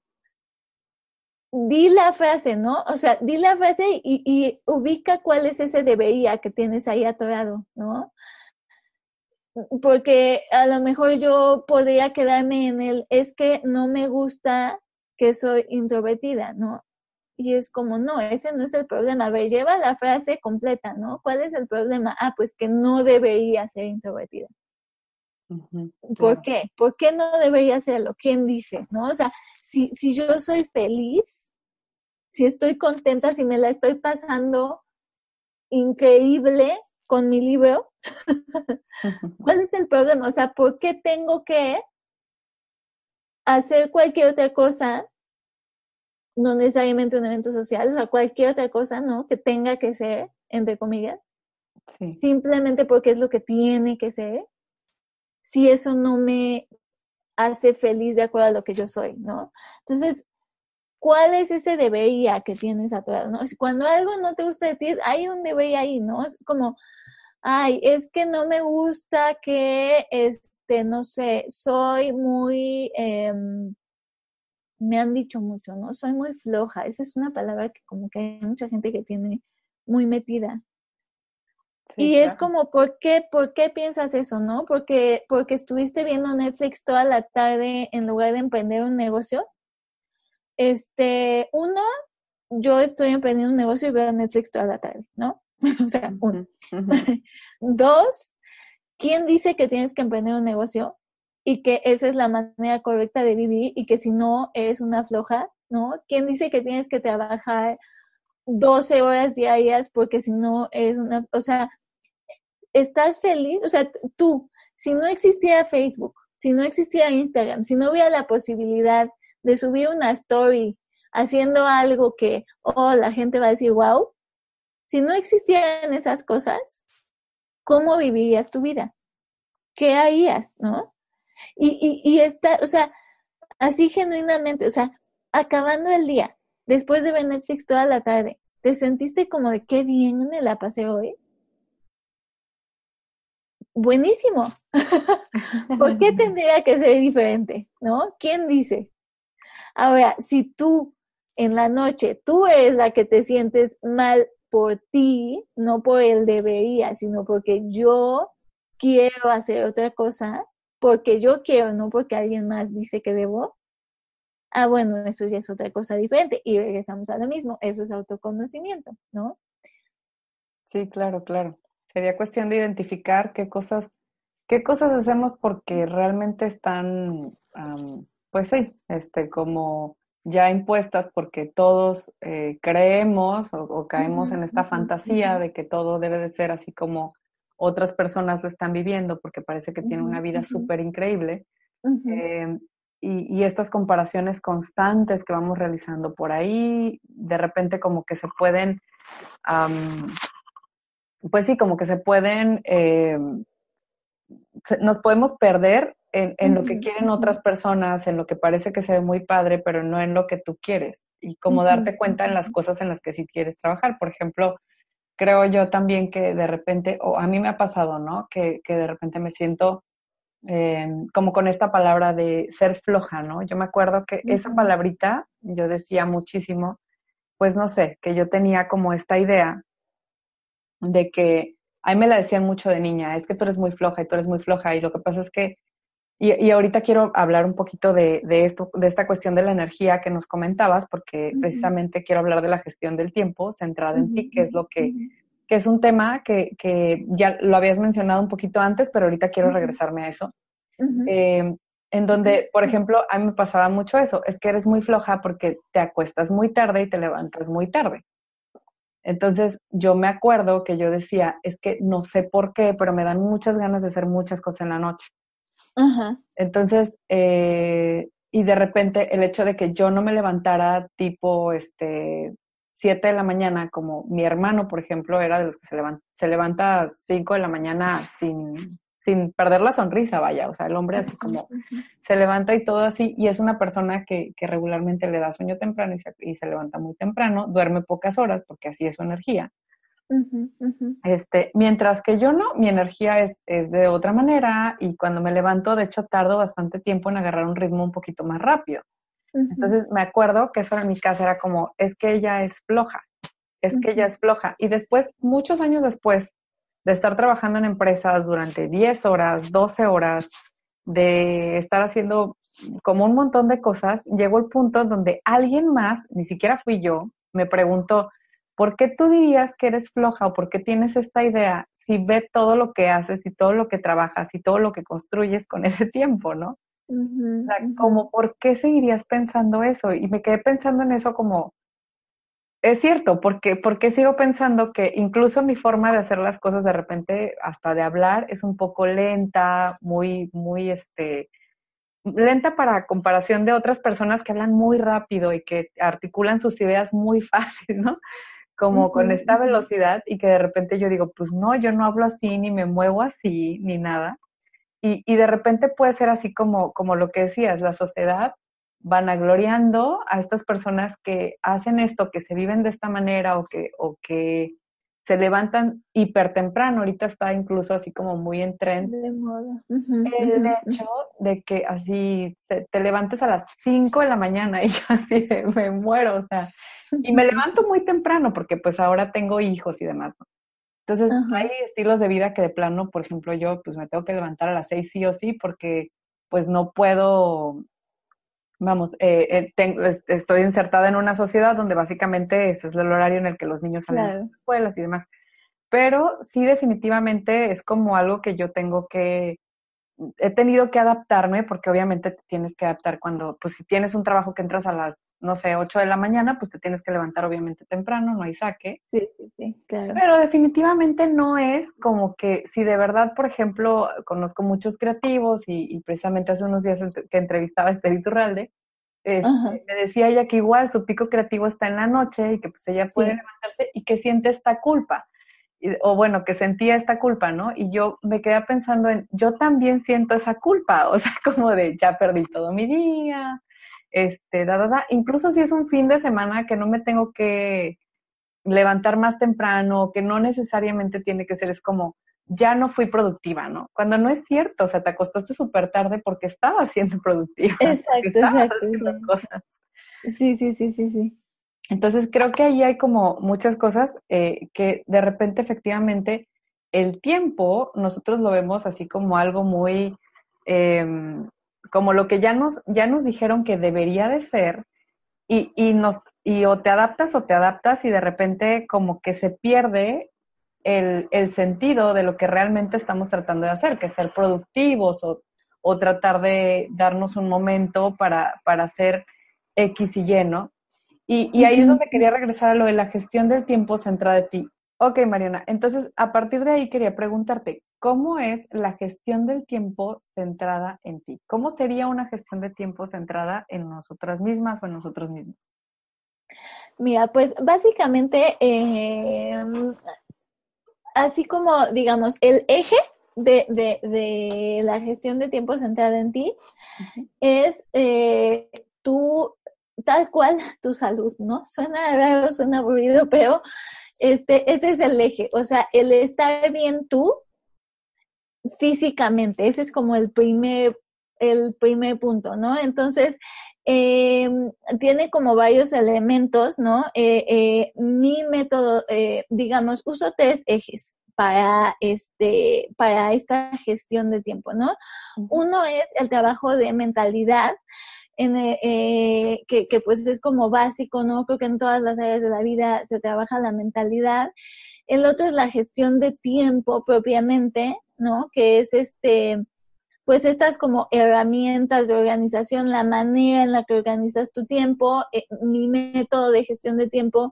di la frase, ¿no? O sea, di la frase y, ubica cuál es ese debería que tienes ahí atorado, ¿no? Porque a lo mejor yo podría quedarme en el, es que no me gusta que soy introvertida, ¿no? Y es como, no, ese no es el problema. A ver, lleva la frase completa, ¿no? ¿Cuál es el problema? Ah, pues que no debería ser introvertida. ¿Por qué? ¿Por qué no debería hacerlo? ¿Quién dice? ¿No? O sea, si, si yo soy feliz, si estoy contenta, si me la estoy pasando increíble con mi libro, (laughs) ¿cuál es el problema? O sea, ¿por qué tengo que hacer cualquier otra cosa? No necesariamente un evento social, o sea, cualquier otra cosa, ¿no? Que tenga que ser, entre comillas. Simplemente porque es lo que tiene que ser si eso no me hace feliz de acuerdo a lo que yo soy, ¿no? Entonces, ¿cuál es ese debería que tienes atorado, no? Cuando algo no te gusta de ti, hay un debería ahí, ¿no? Es como, ay, es que no me gusta que, este, no sé, soy muy, em, me han dicho mucho, ¿no? Soy muy floja. Esa es una palabra que como que hay mucha gente que tiene muy metida y es como, ¿por qué, ¿por qué piensas eso, no? Porque, porque estuviste viendo Netflix toda la tarde en lugar de emprender un negocio. Este, uno, yo estoy emprendiendo un negocio y veo Netflix toda la tarde, ¿no? (laughs) o sea, uno. (laughs) Dos, ¿quién dice que tienes que emprender un negocio y que esa es la manera correcta de vivir y que si no eres una floja, ¿no? ¿Quién dice que tienes que trabajar 12 horas diarias porque si no eres una, o sea, estás feliz, o sea, tú, si no existiera Facebook, si no existiera Instagram, si no hubiera la posibilidad de subir una story haciendo algo que, oh, la gente va a decir, wow, si no existieran esas cosas, ¿cómo vivirías tu vida? ¿Qué harías, no? Y, y, y está, o sea, así genuinamente, o sea, acabando el día, después de ver Netflix toda la tarde, ¿te sentiste como de qué bien me la pasé hoy? buenísimo. (laughs) ¿Por qué tendría que ser diferente? ¿No? ¿Quién dice? Ahora, si tú en la noche, tú eres la que te sientes mal por ti, no por el debería, sino porque yo quiero hacer otra cosa, porque yo quiero, no porque alguien más dice que debo, ah, bueno, eso ya es otra cosa diferente y regresamos a lo mismo, eso es autoconocimiento, ¿no? Sí, claro, claro. Sería cuestión de identificar qué cosas, qué cosas hacemos porque realmente están, pues sí, este, como ya impuestas porque todos eh, creemos o, caemos en esta fantasía de que todo debe de ser así como otras personas lo están viviendo porque parece que tienen una vida súper increíble. Em, y, estas comparaciones constantes que vamos realizando por ahí, de repente como que se pueden, pues sí, como que se pueden, em, nos podemos perder en, lo que quieren otras personas, en lo que parece que se ve muy padre, pero no en lo que tú quieres. Y como darte cuenta en las cosas en las que sí quieres trabajar. Por ejemplo, creo yo también que de repente, o a mí me ha pasado, ¿no? Que, que de repente me siento Em, como con esta palabra de ser floja, ¿no? Yo me acuerdo que esa palabrita yo decía muchísimo, pues no sé, que yo tenía como esta idea de que, a mí me la decían mucho de niña, es que tú eres muy floja y tú eres muy floja y lo que pasa es que, y, ahorita quiero hablar un poquito de, esto, de esta cuestión de la energía que nos comentabas, porque precisamente quiero hablar de la gestión del tiempo centrada en ti, que es lo que que es un tema que, que, ya lo habías mencionado un poquito antes, pero ahorita quiero regresarme a eso. Eh, en donde, por ejemplo, a mí me pasaba mucho eso, es que eres muy floja porque te acuestas muy tarde y te levantas muy tarde. Entonces, yo me acuerdo que yo decía, es que no sé por qué, pero me dan muchas ganas de hacer muchas cosas en la noche. Entonces, eh, y de repente el hecho de que yo no me levantara tipo, este, 7 de la mañana, como mi hermano, por ejemplo, era de los que se levanta, se levanta a 5 de la mañana sin, sin perder la sonrisa, vaya, o sea, el hombre así como se levanta y todo así, y es una persona que, que regularmente le da sueño temprano y se, y se, levanta muy temprano, duerme pocas horas porque así es su energía. Este, mientras que yo no, mi energía es, es de otra manera y cuando me levanto, de hecho, tardo bastante tiempo en agarrar un ritmo un poquito más rápido. Entonces me acuerdo que eso en mi casa era como, es que ella es floja, es que ella es floja. Y después, muchos años después de estar trabajando en empresas durante 10 horas, 12 horas, de estar haciendo como un montón de cosas, llegó el punto donde alguien más, ni siquiera fui yo, me preguntó, ¿por qué tú dirías que eres floja o por qué tienes esta idea si ve todo lo que haces y todo lo que trabajas y todo lo que construyes con (laughs) ese tiempo, ¿no? como, ¿por qué seguirías pensando eso? Y me quedé pensando en eso como, es cierto, porque, porque sigo pensando que incluso mi forma de hacer las cosas de repente, hasta de hablar, es un poco lenta, muy, muy, este, lenta para comparación de otras personas que hablan muy rápido y que articulan sus ideas muy (laughs) fácil, ¿no? Como con esta velocidad y que de repente yo digo, pues no, yo no hablo así, ni me muevo así, ni nada. Y, y, de repente puede ser así como, como lo que decías, la sociedad vanagloriando a estas personas que hacen esto, que se viven de esta manera o que, o que se levantan hiper temprano. Ahorita está incluso así como muy en tren. De moda. el hecho de que así te levantes a las 5 de la mañana y (laughs) yo así me muero, o sea, y me levanto muy temprano porque pues ahora tengo hijos y demás, ¿no? Entonces, hay estilos de vida que de plano, por ejemplo, yo pues me tengo que levantar a las seis sí o sí porque pues no puedo, vamos, eh, eh estoy insertada en una sociedad donde básicamente ese es el horario en el que los niños salen de las escuelas y demás. Pero sí definitivamente es como algo que yo tengo que, he tenido que adaptarme porque obviamente te tienes que adaptar cuando, pues si tienes un trabajo que entras a las no sé, 8 de la mañana, pues te tienes que levantar obviamente temprano, no hay saque. Sí, sí, sí, claro. Pero definitivamente no es como que si de verdad, por ejemplo, conozco muchos creativos y, precisamente hace unos días que entrevistaba a Esther Iturralde, este, me decía ella que igual su pico creativo está en la noche y que pues ella puede levantarse y que siente esta culpa. o bueno, que sentía esta culpa, ¿no? Y yo me quedé pensando en, yo también siento esa culpa, (laughs) o sea, como de ya perdí todo mi día, este, da, da, da. Incluso si es un fin de semana que no me tengo que levantar más temprano, que no necesariamente tiene que ser, es como, ya no fui productiva, ¿no? Cuando no es cierto, o sea, te acostaste súper tarde porque estabas siendo (laughs) productiva. Exacto, exacto. Cosas. Sí, sí, sí, sí, sí. Entonces creo que ahí hay como muchas cosas eh, que de repente efectivamente el tiempo nosotros lo vemos así como algo muy, em, como lo que ya nos, ya nos dijeron que debería de ser y, y, nos, y o te adaptas o te adaptas y de repente como que se pierde el, el, sentido de lo que realmente estamos tratando de hacer, que es ser productivos o, o tratar de darnos un momento para, para hacer X y Y, ¿no? Y, ahí es donde quería regresar a lo de la gestión del tiempo centrada en ti. Ok, Mariana, entonces a partir de ahí quería preguntarte, ¿cómo es la gestión del tiempo centrada en ti? ¿Cómo sería una gestión de tiempo centrada en nosotras mismas o en nosotros mismos? Mira, pues básicamente, em, así como, digamos, el eje de, la gestión de tiempo centrada en ti es eh, tal cual tu salud, ¿no? Suena raro, suena aburrido, pero este, ese es el eje, o sea, el estar bien tú físicamente, ese es como el primer, el primer punto, ¿no? Entonces, em, tiene como varios elementos, ¿no? Eh, eh, mi método, eh, digamos, uso tres ejes para este para esta gestión de tiempo, ¿no? Uno es el trabajo de mentalidad, en, eh, eh, que, que, pues es como básico, ¿no? Creo que en todas las áreas de la vida se trabaja la mentalidad. El otro es la gestión de tiempo propiamente, ¿no? Que es este, pues estas como herramientas de organización, la manera en la que organizas tu tiempo. Eh, mi método de gestión de tiempo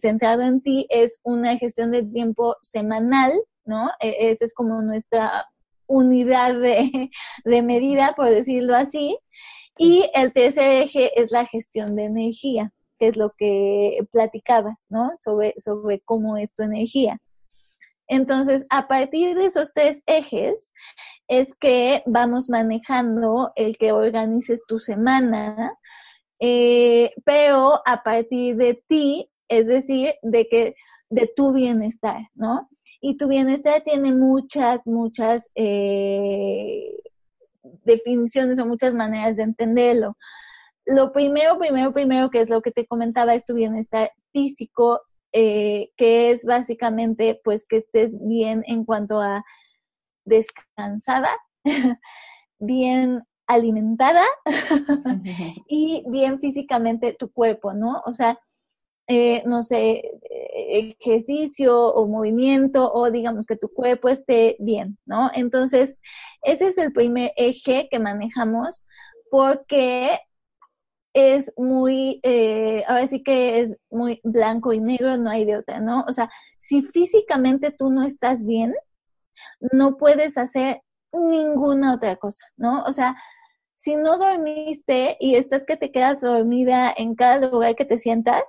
centrado en ti es una gestión de tiempo semanal, ¿no? E, esa es como nuestra unidad de, (laughs) de medida, por decirlo así. Y el tercer eje es la gestión de energía, que es lo que platicabas, ¿no? Sobre, sobre cómo es tu energía. Entonces, a partir de esos tres ejes, es que vamos manejando el que organices tu semana, eh, pero a partir de ti, es decir, de que de tu bienestar, ¿no? Y tu bienestar tiene muchas, muchas eh, definiciones o muchas maneras de entenderlo. Lo primero, primero, primero, que es lo que te comentaba, es tu bienestar físico, eh, que es básicamente pues que estés bien en cuanto a descansada, (laughs) bien alimentada (laughs) y bien físicamente tu cuerpo, ¿no? O sea, eh, no sé, ejercicio o movimiento o digamos que tu cuerpo esté bien, ¿no? Entonces, ese es el primer eje que manejamos porque es muy, eh, ahora sí que es muy blanco y negro, no hay de otra, ¿no? O sea, si físicamente tú no estás bien, no puedes hacer ninguna otra cosa, ¿no? O sea, si no dormiste y estás que te quedas dormida en cada lugar que te sientas,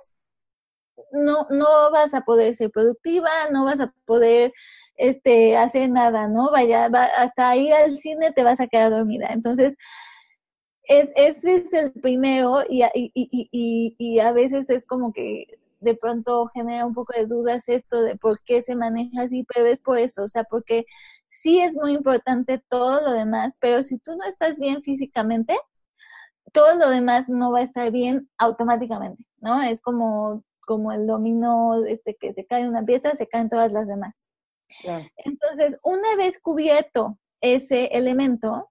no, no vas a poder ser productiva, no vas a poder este, hacer nada, ¿no? Vaya, hasta ir al cine te vas a quedar dormida. Entonces, es, ese es el primero y, y, y, y, a veces es como que de pronto genera un poco de dudas esto de por qué se maneja así, pero es por eso, o sea, porque sí es muy importante todo lo demás, pero si tú no estás bien físicamente, todo lo demás no va a estar bien automáticamente, ¿no? Es como como el dominó este, que se cae una pieza, se caen todas las demás. Entonces, una vez cubierto ese elemento,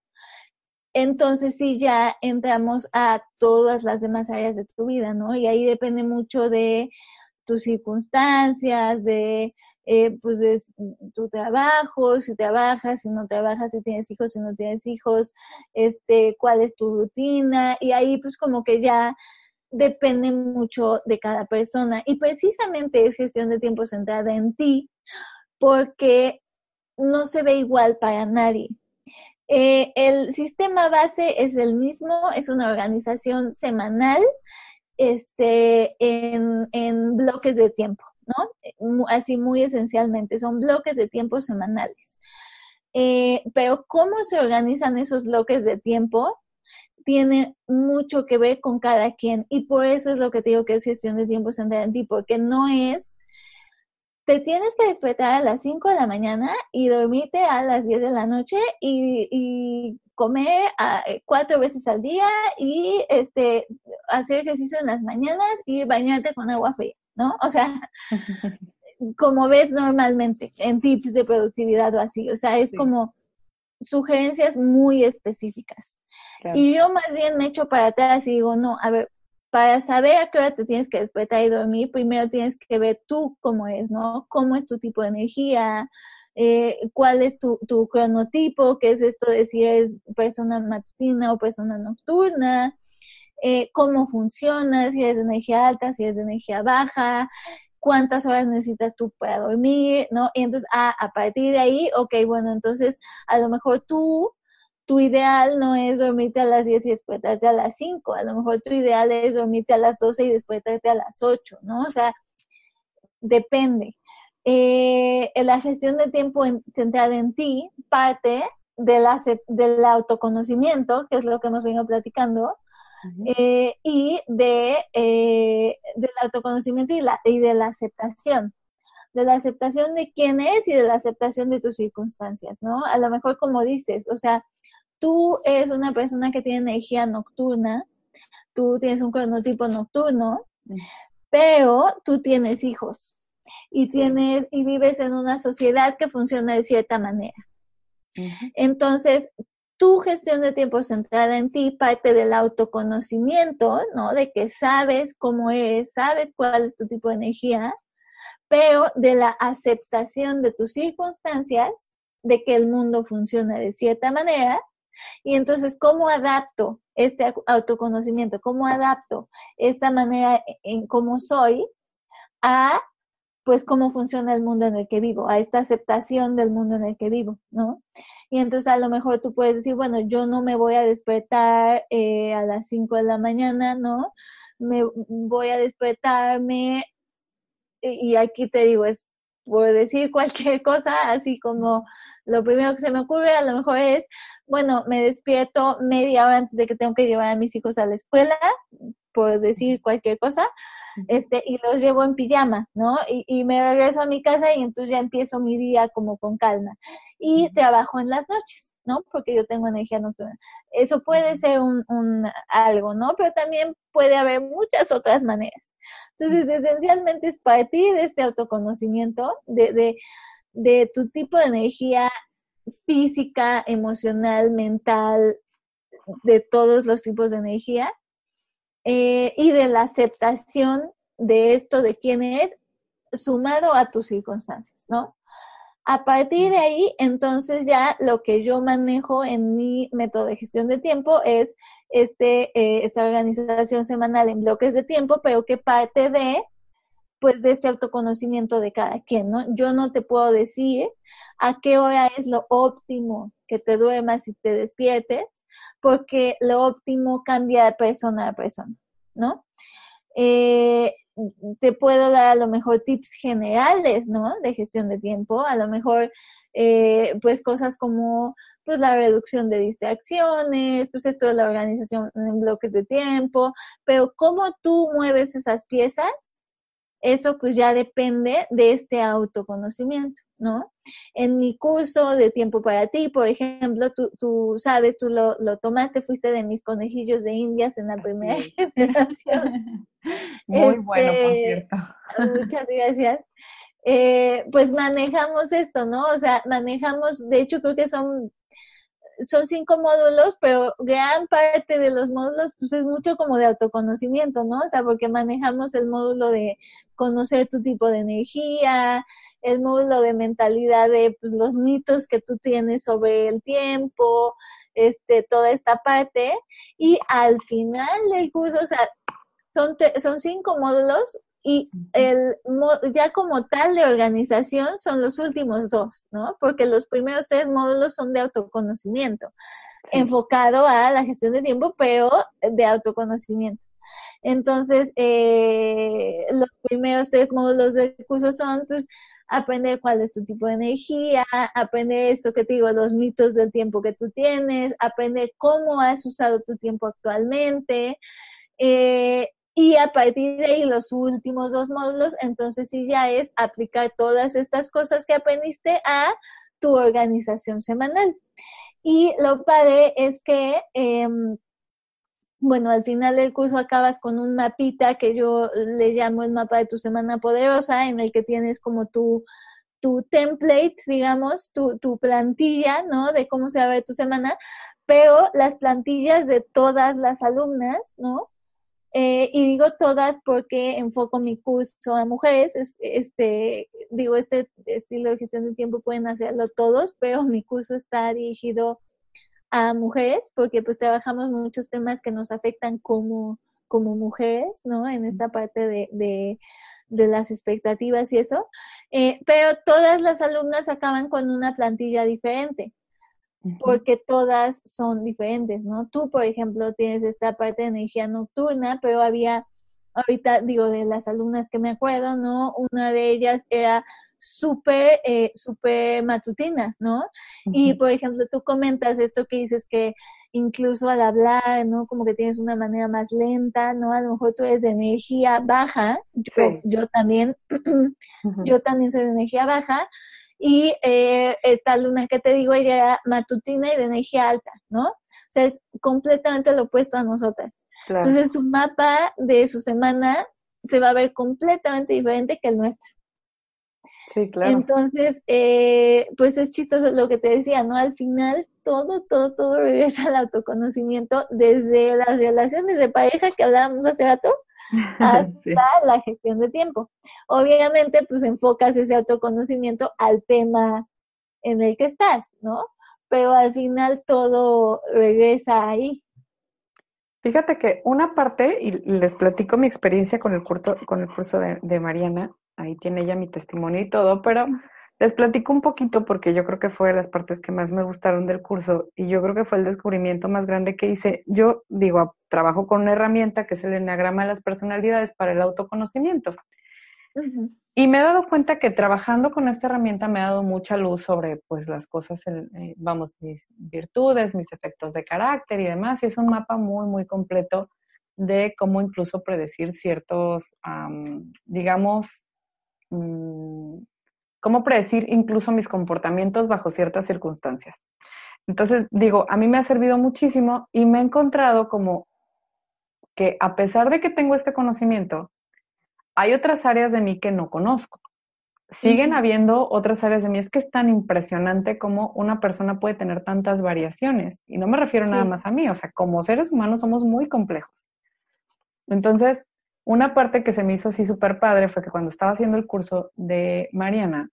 entonces sí ya entramos a todas las demás áreas de tu vida, ¿no? Y ahí depende mucho de tus circunstancias, de eh, pues de tu trabajo, si trabajas, si no trabajas, si tienes hijos, si no tienes hijos, este, cuál es tu rutina, y ahí pues como que ya depende mucho de cada persona y precisamente es gestión de tiempo centrada en ti porque no se ve igual para nadie. Eh, el sistema base es el mismo, es una organización semanal este, en, bloques de tiempo, ¿no? Así muy esencialmente, son bloques de tiempo semanales. Eh, pero ¿cómo se organizan esos bloques de tiempo? tiene mucho que ver con cada quien y por eso es lo que te digo que es gestión de tiempo central porque no es te tienes que despertar a las 5 de la mañana y dormirte a las 10 de la noche y, comer a, eh, cuatro veces al día y este hacer ejercicio en las mañanas y bañarte con agua fría, ¿no? O sea, (laughs) como ves normalmente en tips de productividad o así, o sea, es como sugerencias muy específicas. Y yo más bien me echo para atrás y digo, no, a ver, para saber a qué hora te tienes que despertar y dormir, primero tienes que ver tú cómo es, ¿no? Cómo es tu tipo de energía, eh, cuál es tu, tu, cronotipo, qué es esto de si eres persona matutina o persona nocturna, eh, cómo funciona, si eres de energía alta, si eres de energía baja, cuántas horas necesitas tú para dormir, ¿no? Y entonces, ah, a partir de ahí, ok, bueno, entonces a lo mejor tú tu ideal no es dormirte a las 10 y despertarte a las 5, a lo mejor tu ideal es dormirte a las 12 y despertarte a las 8, ¿no? O sea, depende. Eh, la gestión de tiempo centrada en ti parte de la, del autoconocimiento, que es lo que hemos venido platicando, eh, y de, eh, del autoconocimiento y, la, y de la aceptación de la aceptación de quién es y de la aceptación de tus circunstancias, ¿no? A lo mejor como dices, o sea, tú eres una persona que tiene energía nocturna, tú tienes un cronotipo nocturno, pero tú tienes hijos y tienes y vives en una sociedad que funciona de cierta manera. Entonces, tu gestión de tiempo centrada en ti parte del autoconocimiento, ¿no? De que sabes cómo eres, sabes cuál es tu tipo de energía, pero de la aceptación de tus circunstancias, de que el mundo funciona de cierta manera y entonces, ¿cómo adapto este autoconocimiento? ¿Cómo adapto esta manera en cómo soy a, pues, cómo funciona el mundo en el que vivo, a esta aceptación del mundo en el que vivo, ¿no? Y entonces a lo mejor tú puedes decir, bueno, yo no me voy a despertar eh, a las 5 de la mañana, ¿no? Me voy a despertarme, y aquí te digo, es por decir (laughs) cualquier cosa, así como lo primero que se me ocurre a lo mejor es, bueno, me despierto media hora antes de que tengo que llevar a mis hijos a la escuela, por decir cualquier cosa, este, y los llevo en pijama, ¿no? Y, me regreso a mi casa y entonces ya empiezo mi día como con calma. Y trabajo en las noches, ¿no? Porque yo tengo energía nocturna. Eso puede ser un, un algo, ¿no? Pero también puede haber muchas otras maneras. Entonces, esencialmente es partir de este autoconocimiento, de, de, de tu tipo de energía física, emocional, mental, de todos los tipos de energía, eh, y de la aceptación de esto, de quién es, sumado a tus circunstancias, ¿no? A partir de ahí, entonces ya lo que yo manejo en mi método de gestión de tiempo es este, eh, esta organización semanal en bloques de tiempo, pero que parte de, pues, de este autoconocimiento de cada quien, ¿no? Yo no te puedo decir a qué hora es lo óptimo que te duermas y te despiertes, porque lo óptimo cambia de persona a persona, ¿no? Eh, te puedo dar a lo mejor tips generales, ¿no? De gestión de tiempo, a lo mejor, eh, pues cosas como pues la reducción de distracciones, pues esto de la organización en bloques de tiempo, pero cómo tú mueves esas piezas, eso pues ya depende de este autoconocimiento, ¿no? En mi curso de tiempo para ti, por ejemplo, tú, tú sabes, tú lo, lo, tomaste, fuiste de mis conejillos de indias en la primera (laughs) generación. (laughs) Muy bueno, por este, cierto. (laughs) Muchas gracias. Eh, pues manejamos esto, ¿no? O sea, manejamos, de hecho creo que son son cinco módulos, pero gran parte de los módulos pues es mucho como de autoconocimiento, ¿no? O sea, porque manejamos el módulo de conocer tu tipo de energía, el módulo de mentalidad de pues los mitos que tú tienes sobre el tiempo, este, toda esta parte, y al final del curso, o sea, son, son cinco módulos y el ya como tal de organización son los últimos dos, ¿no? Porque los primeros tres módulos son de autoconocimiento, enfocado a la gestión de tiempo, pero de autoconocimiento. Entonces, eh, los primeros tres módulos del curso son, pues, aprender cuál es tu tipo de energía, aprender esto que te digo, los mitos del tiempo que tú tienes, aprender cómo has usado tu tiempo actualmente, eh, Y a partir de ahí, los últimos dos módulos, entonces sí ya es aplicar todas estas cosas que aprendiste a tu organización semanal. Y lo padre es que, em, bueno, al final del curso acabas con un mapita que yo le llamo el mapa de tu semana poderosa, en el que tienes como tu, tu template, digamos, tu, tu plantilla, ¿no? De cómo se va a ver tu semana, pero las plantillas de todas las alumnas, ¿no? Eh, y digo todas porque enfoco mi curso a mujeres. este, digo, este estilo de gestión de tiempo pueden hacerlo todos, pero mi curso está dirigido a mujeres porque pues trabajamos muchos temas que nos afectan como, como mujeres, ¿no? En esta parte de, de, las expectativas y eso. Eh, pero todas las alumnas acaban con una plantilla diferente porque todas son diferentes, ¿no? Tú, por ejemplo, tienes esta parte de energía nocturna, pero había, ahorita digo, de las alumnas que me acuerdo, ¿no? Una de ellas era súper, eh, súper matutina, ¿no? Y, por ejemplo, tú comentas esto que dices que incluso al hablar, ¿no? Como que tienes una manera más lenta, ¿no? A lo mejor tú eres de energía baja, yo, yo también, (clears throat) yo también soy de energía baja, y eh, esta luna que te digo, ella era matutina y de energía alta, ¿no? O sea, es completamente lo opuesto a nosotras. Entonces su mapa de su semana se va a ver completamente diferente que el nuestro. Sí, claro. Entonces, eh, pues es chistoso lo que te decía, ¿no? Al final todo, todo, todo regresa al autoconocimiento desde las relaciones de pareja que hablábamos hace rato, (laughs) hasta la gestión de tiempo. Obviamente, pues enfocas ese autoconocimiento al tema en el que estás, ¿no? Pero al final todo regresa ahí. Fíjate que una parte, y les platico mi experiencia con el curso, con el curso de, de Mariana, ahí tiene ella mi testimonio y todo, pero les platico un poquito porque yo creo que fue de las partes que más me gustaron del curso y yo creo que fue el descubrimiento más grande que hice. Yo digo, trabajo con una herramienta que es el enagrama de las personalidades para el autoconocimiento. Y me he dado cuenta que trabajando con esta herramienta me ha dado mucha luz sobre pues las cosas, eh, vamos, mis virtudes, mis efectos de carácter y demás. Y es un mapa muy, muy completo de cómo incluso predecir ciertos, digamos, mm, cómo predecir incluso mis comportamientos bajo ciertas circunstancias. Entonces, digo, a mí me ha servido muchísimo y me he encontrado como que a pesar de que tengo este conocimiento, hay otras áreas de mí que no conozco. Siguen habiendo otras áreas de mí. Es que es tan impresionante cómo una persona puede tener tantas variaciones. Y no me refiero nada más a mí, o sea, como seres humanos somos muy complejos. Entonces, una parte que se me hizo así súper padre fue que cuando estaba haciendo el curso de Mariana,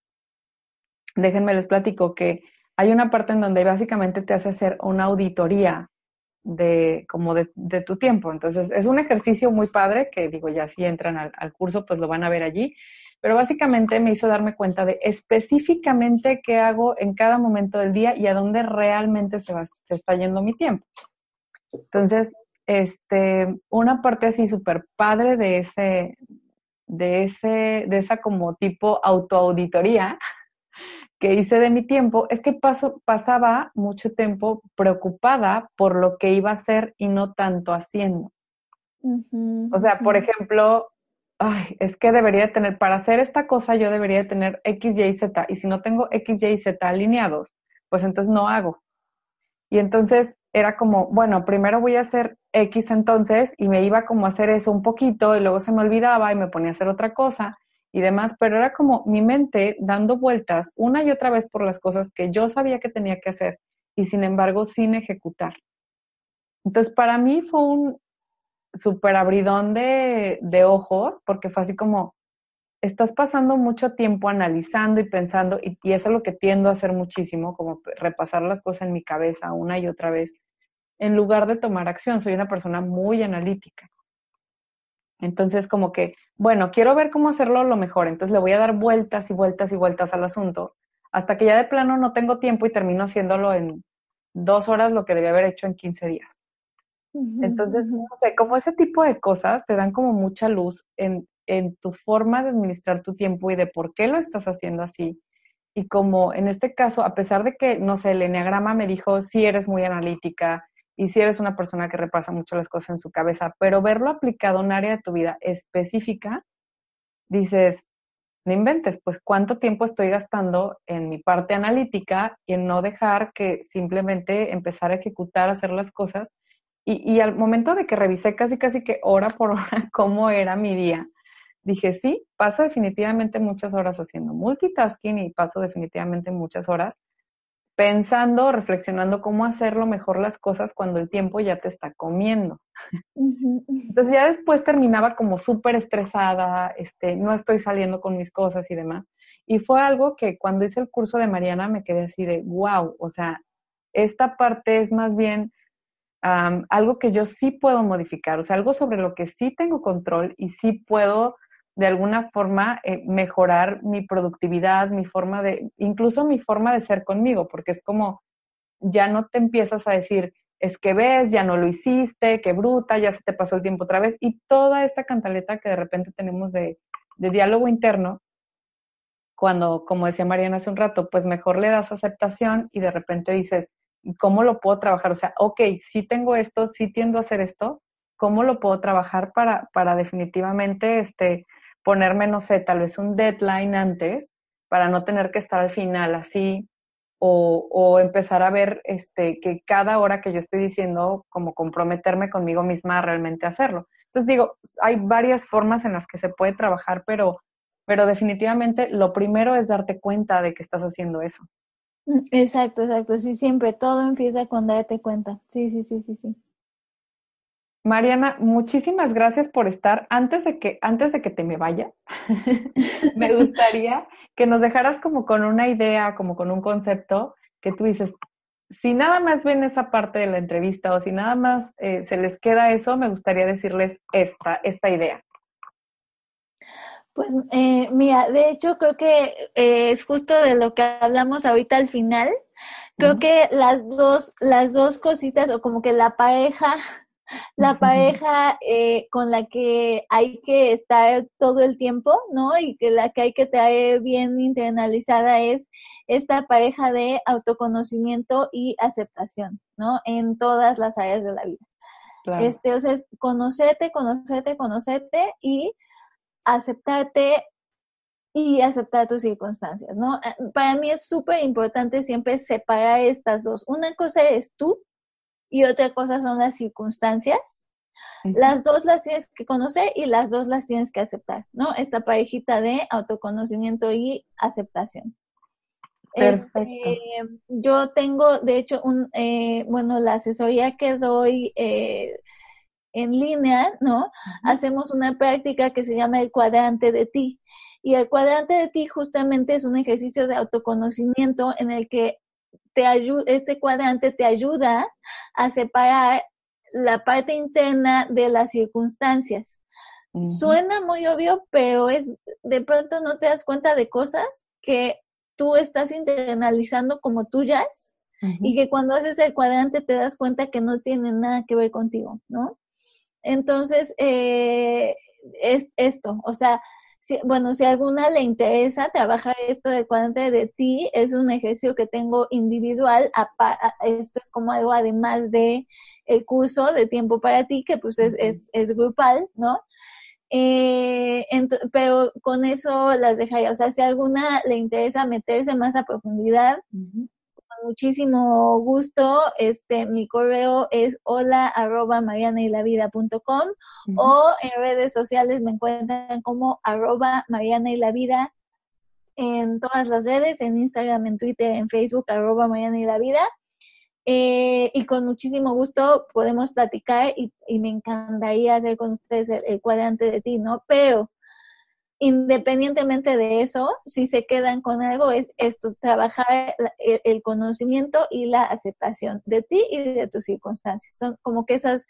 déjenme les platico que hay una parte en donde básicamente te hace hacer una auditoría de como de, tu tiempo. Entonces, es un ejercicio muy padre que digo, ya si entran al, curso, pues lo van a ver allí. Pero básicamente me hizo darme cuenta de específicamente qué hago en cada momento del día y a dónde realmente se, va, se está yendo mi tiempo. Entonces, este, una parte así súper padre de ese, de ese, de esa como tipo autoauditoría que hice de mi tiempo es que paso, pasaba mucho tiempo preocupada por lo que iba a hacer y no tanto haciendo. o sea, por ejemplo, ay, es que debería tener, para hacer esta cosa yo debería tener X, Y, Z, y si no tengo X, Y, Z alineados, pues entonces no hago. Y entonces era como, bueno, primero voy a hacer X entonces, y me iba como a hacer eso un poquito, y luego se me olvidaba y me ponía a hacer otra cosa, y demás, pero era como mi mente dando vueltas una y otra vez por las cosas que yo sabía que tenía que hacer y sin embargo sin ejecutar. Entonces, para mí fue un súper abridón de, de, ojos, porque fue así como, estás pasando mucho tiempo analizando y pensando, y, y eso es lo que tiendo a hacer muchísimo, como repasar las cosas en mi cabeza una y otra vez, en lugar de tomar acción. Soy una persona muy analítica. Entonces, como que, bueno, quiero ver cómo hacerlo lo mejor, entonces le voy a dar vueltas y vueltas y vueltas al asunto, hasta que ya de plano no tengo tiempo y termino haciéndolo en dos horas lo que debía haber hecho en 15 días. Entonces, no sé, como ese tipo de cosas te dan como mucha luz en, en tu forma de administrar tu tiempo y de por qué lo estás haciendo así. Y como en este caso, a pesar de que, no sé, el enneagrama me dijo, sí eres muy analítica, y si eres una persona que repasa mucho las cosas en su cabeza, pero verlo aplicado en un área de tu vida específica, dices, no inventes, pues cuánto tiempo estoy gastando en mi parte analítica y en no dejar que simplemente empezar a ejecutar, hacer las cosas. Y, y al momento de que revisé casi, casi que hora por hora (laughs) cómo era mi día, dije, sí, paso definitivamente muchas horas haciendo multitasking y paso definitivamente muchas horas pensando, reflexionando cómo hacerlo mejor las cosas cuando el tiempo ya te está comiendo. Entonces ya después terminaba como súper estresada, este, no estoy saliendo con mis cosas y demás. Y fue algo que cuando hice el curso de Mariana me quedé así de, wow, o sea, esta parte es más bien algo que yo sí puedo modificar, o sea, algo sobre lo que sí tengo control y sí puedo de alguna forma eh, mejorar mi productividad, mi forma de, incluso mi forma de ser conmigo, porque es como, ya no te empiezas a decir, es que ves, ya no lo hiciste, qué bruta, ya se te pasó el tiempo otra vez, y toda esta cantaleta que de repente tenemos de, de diálogo interno, cuando, como decía Mariana hace un rato, pues mejor le das aceptación y de repente dices, ¿cómo lo puedo trabajar? O sea, ok, sí tengo esto, sí tiendo a hacer esto, ¿cómo lo puedo trabajar para, para definitivamente este, ponerme, no sé, tal vez un deadline antes para no tener que estar al final así o, o, empezar a ver este, que cada hora que yo estoy diciendo, como comprometerme conmigo misma a realmente hacerlo. Entonces digo, hay varias formas en las que se puede trabajar, pero, pero definitivamente lo primero es darte cuenta de que estás haciendo eso. Mm, exacto, exacto. Sí, siempre todo empieza con darte cuenta. Sí, sí, sí, sí, sí. Mariana, muchísimas gracias por estar. Antes de que, antes de que te me vayas, (laughs) me gustaría que nos dejaras como con una idea, como con un concepto que tú dices, si nada más ven esa parte de la entrevista o si nada más eh, se les queda eso, me gustaría decirles esta, esta idea. Pues eh, mira, de hecho creo que eh, es justo de lo que hablamos ahorita al final. Creo que las dos, las dos cositas o como que la pareja la pareja eh, con la que hay que estar todo el tiempo, ¿no? Y que la que hay que traer bien internalizada es esta pareja de autoconocimiento y aceptación, ¿no? En todas las áreas de la vida. Este, o sea, conocerte, conocerte, conocerte y aceptarte y aceptar tus circunstancias, ¿no? Eh, para mí es súper importante siempre separar estas dos. Una cosa eres tú y otra cosa son las circunstancias. Las dos las tienes que conocer y las dos las tienes que aceptar, ¿no? Esta parejita de autoconocimiento y aceptación. Este, yo tengo, de hecho, un, eh, bueno, la asesoría que doy eh, en línea, ¿no? Hacemos una práctica que se llama el cuadrante de ti. Y el cuadrante de ti justamente es un ejercicio de autoconocimiento en el que te ayuda, este cuadrante te ayuda a separar la parte interna de las circunstancias. Suena muy obvio, pero es de pronto no te das cuenta de cosas que tú estás internalizando como tuyas y que cuando haces el cuadrante te das cuenta que no tiene nada que ver contigo, ¿no? Entonces, eh, es esto, o sea, bueno, si a alguna le interesa trabajar esto de cuadrante de ti, es un ejercicio que tengo individual, esto es como algo además de el curso de tiempo para ti, que pues es, es, es grupal, ¿no? Eh, pero con eso las dejaría, o sea, si a alguna le interesa meterse más a profundidad, muchísimo gusto. Este, mi correo es hola arroba marianaylavida.com o en redes sociales me encuentran como arroba mariana y la vida en todas las redes, en Instagram, en Twitter, en Facebook, arroba mariana y la vida. Eh, y con muchísimo gusto podemos platicar y, me encantaría hacer con ustedes el, el cuadrante de ti, ¿no? Pero independientemente de eso, si se quedan con algo, es esto, trabajar el, conocimiento y la aceptación de ti y de tus circunstancias. Son como que esas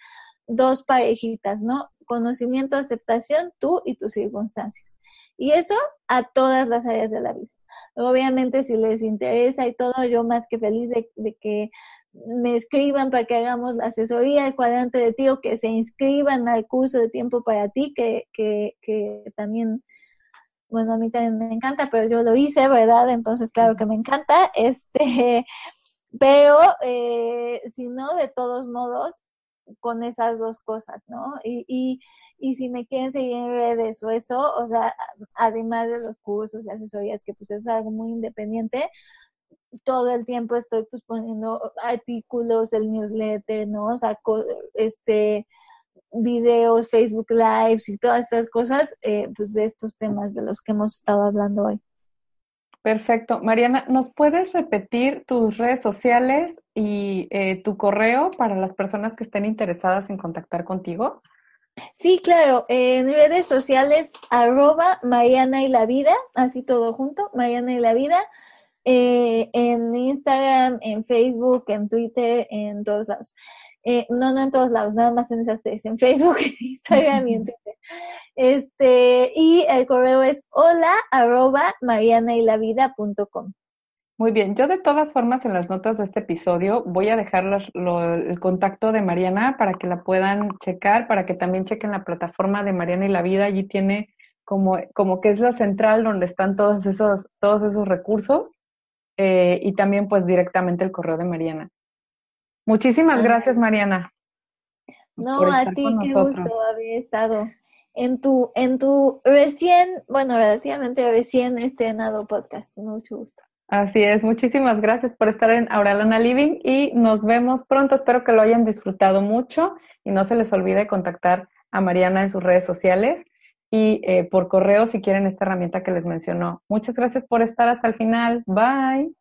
dos parejitas, ¿no? Conocimiento, aceptación, tú y tus circunstancias. Y eso a todas las áreas de la vida. Obviamente, si les interesa y todo, yo más que feliz de, que me escriban para que hagamos la asesoría, el cuadrante de ti o que se inscriban al curso de tiempo para ti, que, que, que también bueno, a mí también me encanta, pero yo lo hice, ¿verdad? Entonces, claro que me encanta. (laughs) Este, Pero eh, si no, de todos modos, con esas dos cosas, ¿no? Y, y, y si me quieren seguir en redes o eso, o sea, además de los cursos y asesorías, que pues eso es algo muy independiente, todo el tiempo estoy pues poniendo artículos, el newsletter, ¿no? O sea, este videos, Facebook Lives y todas esas cosas, eh, pues de estos temas de los que hemos estado hablando hoy. Perfecto. Mariana, ¿nos puedes repetir tus redes sociales y eh, tu correo para las personas que estén interesadas en contactar contigo? Sí, claro. en redes sociales, arroba Mariana y la vida, así todo junto, Mariana y la vida. Eh, en Instagram, en Facebook, en Twitter, en todos lados. Eh, no, no en todos lados, nada más en esas en Facebook, (laughs) Instagram y en Twitter. Este, y el correo es hola arroba marianaylavida.com. Muy bien, yo de todas formas en las notas de este episodio voy a dejar el contacto de Mariana para que la puedan checar, para que también chequen la plataforma de Mariana y la Vida. Allí tiene como, como que es la central donde están todos esos, todos esos recursos eh, y también pues directamente el correo de Mariana. Muchísimas gracias, Mariana. No, a ti, qué gusto haber estado en tu, en tu recién, bueno, relativamente recién estrenado podcast. Mucho gusto. Así es, muchísimas gracias por estar en Auralana Living y nos vemos pronto. Espero que lo hayan disfrutado mucho y no se les olvide contactar a Mariana en sus redes sociales y eh, por correo si quieren esta herramienta que les mencionó. Muchas gracias por estar hasta el final. Bye.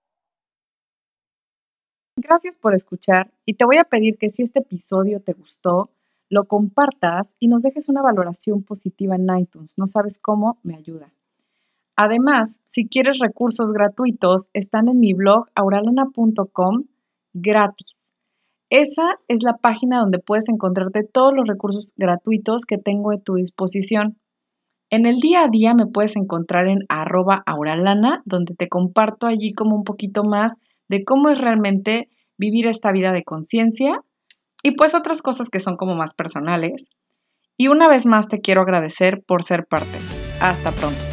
Gracias por escuchar y te voy a pedir que si este episodio te gustó, lo compartas y nos dejes una valoración positiva en iTunes. No sabes cómo, me ayuda. Además, si quieres recursos gratuitos, están en mi blog auralana.com gratis. Esa es la página donde puedes encontrarte todos los recursos gratuitos que tengo a tu disposición. En el día a día me puedes encontrar en arroba auralana, donde te comparto allí como un poquito más de cómo es realmente vivir esta vida de conciencia y pues otras cosas que son como más personales. Y una vez más te quiero agradecer por ser parte. Hasta pronto.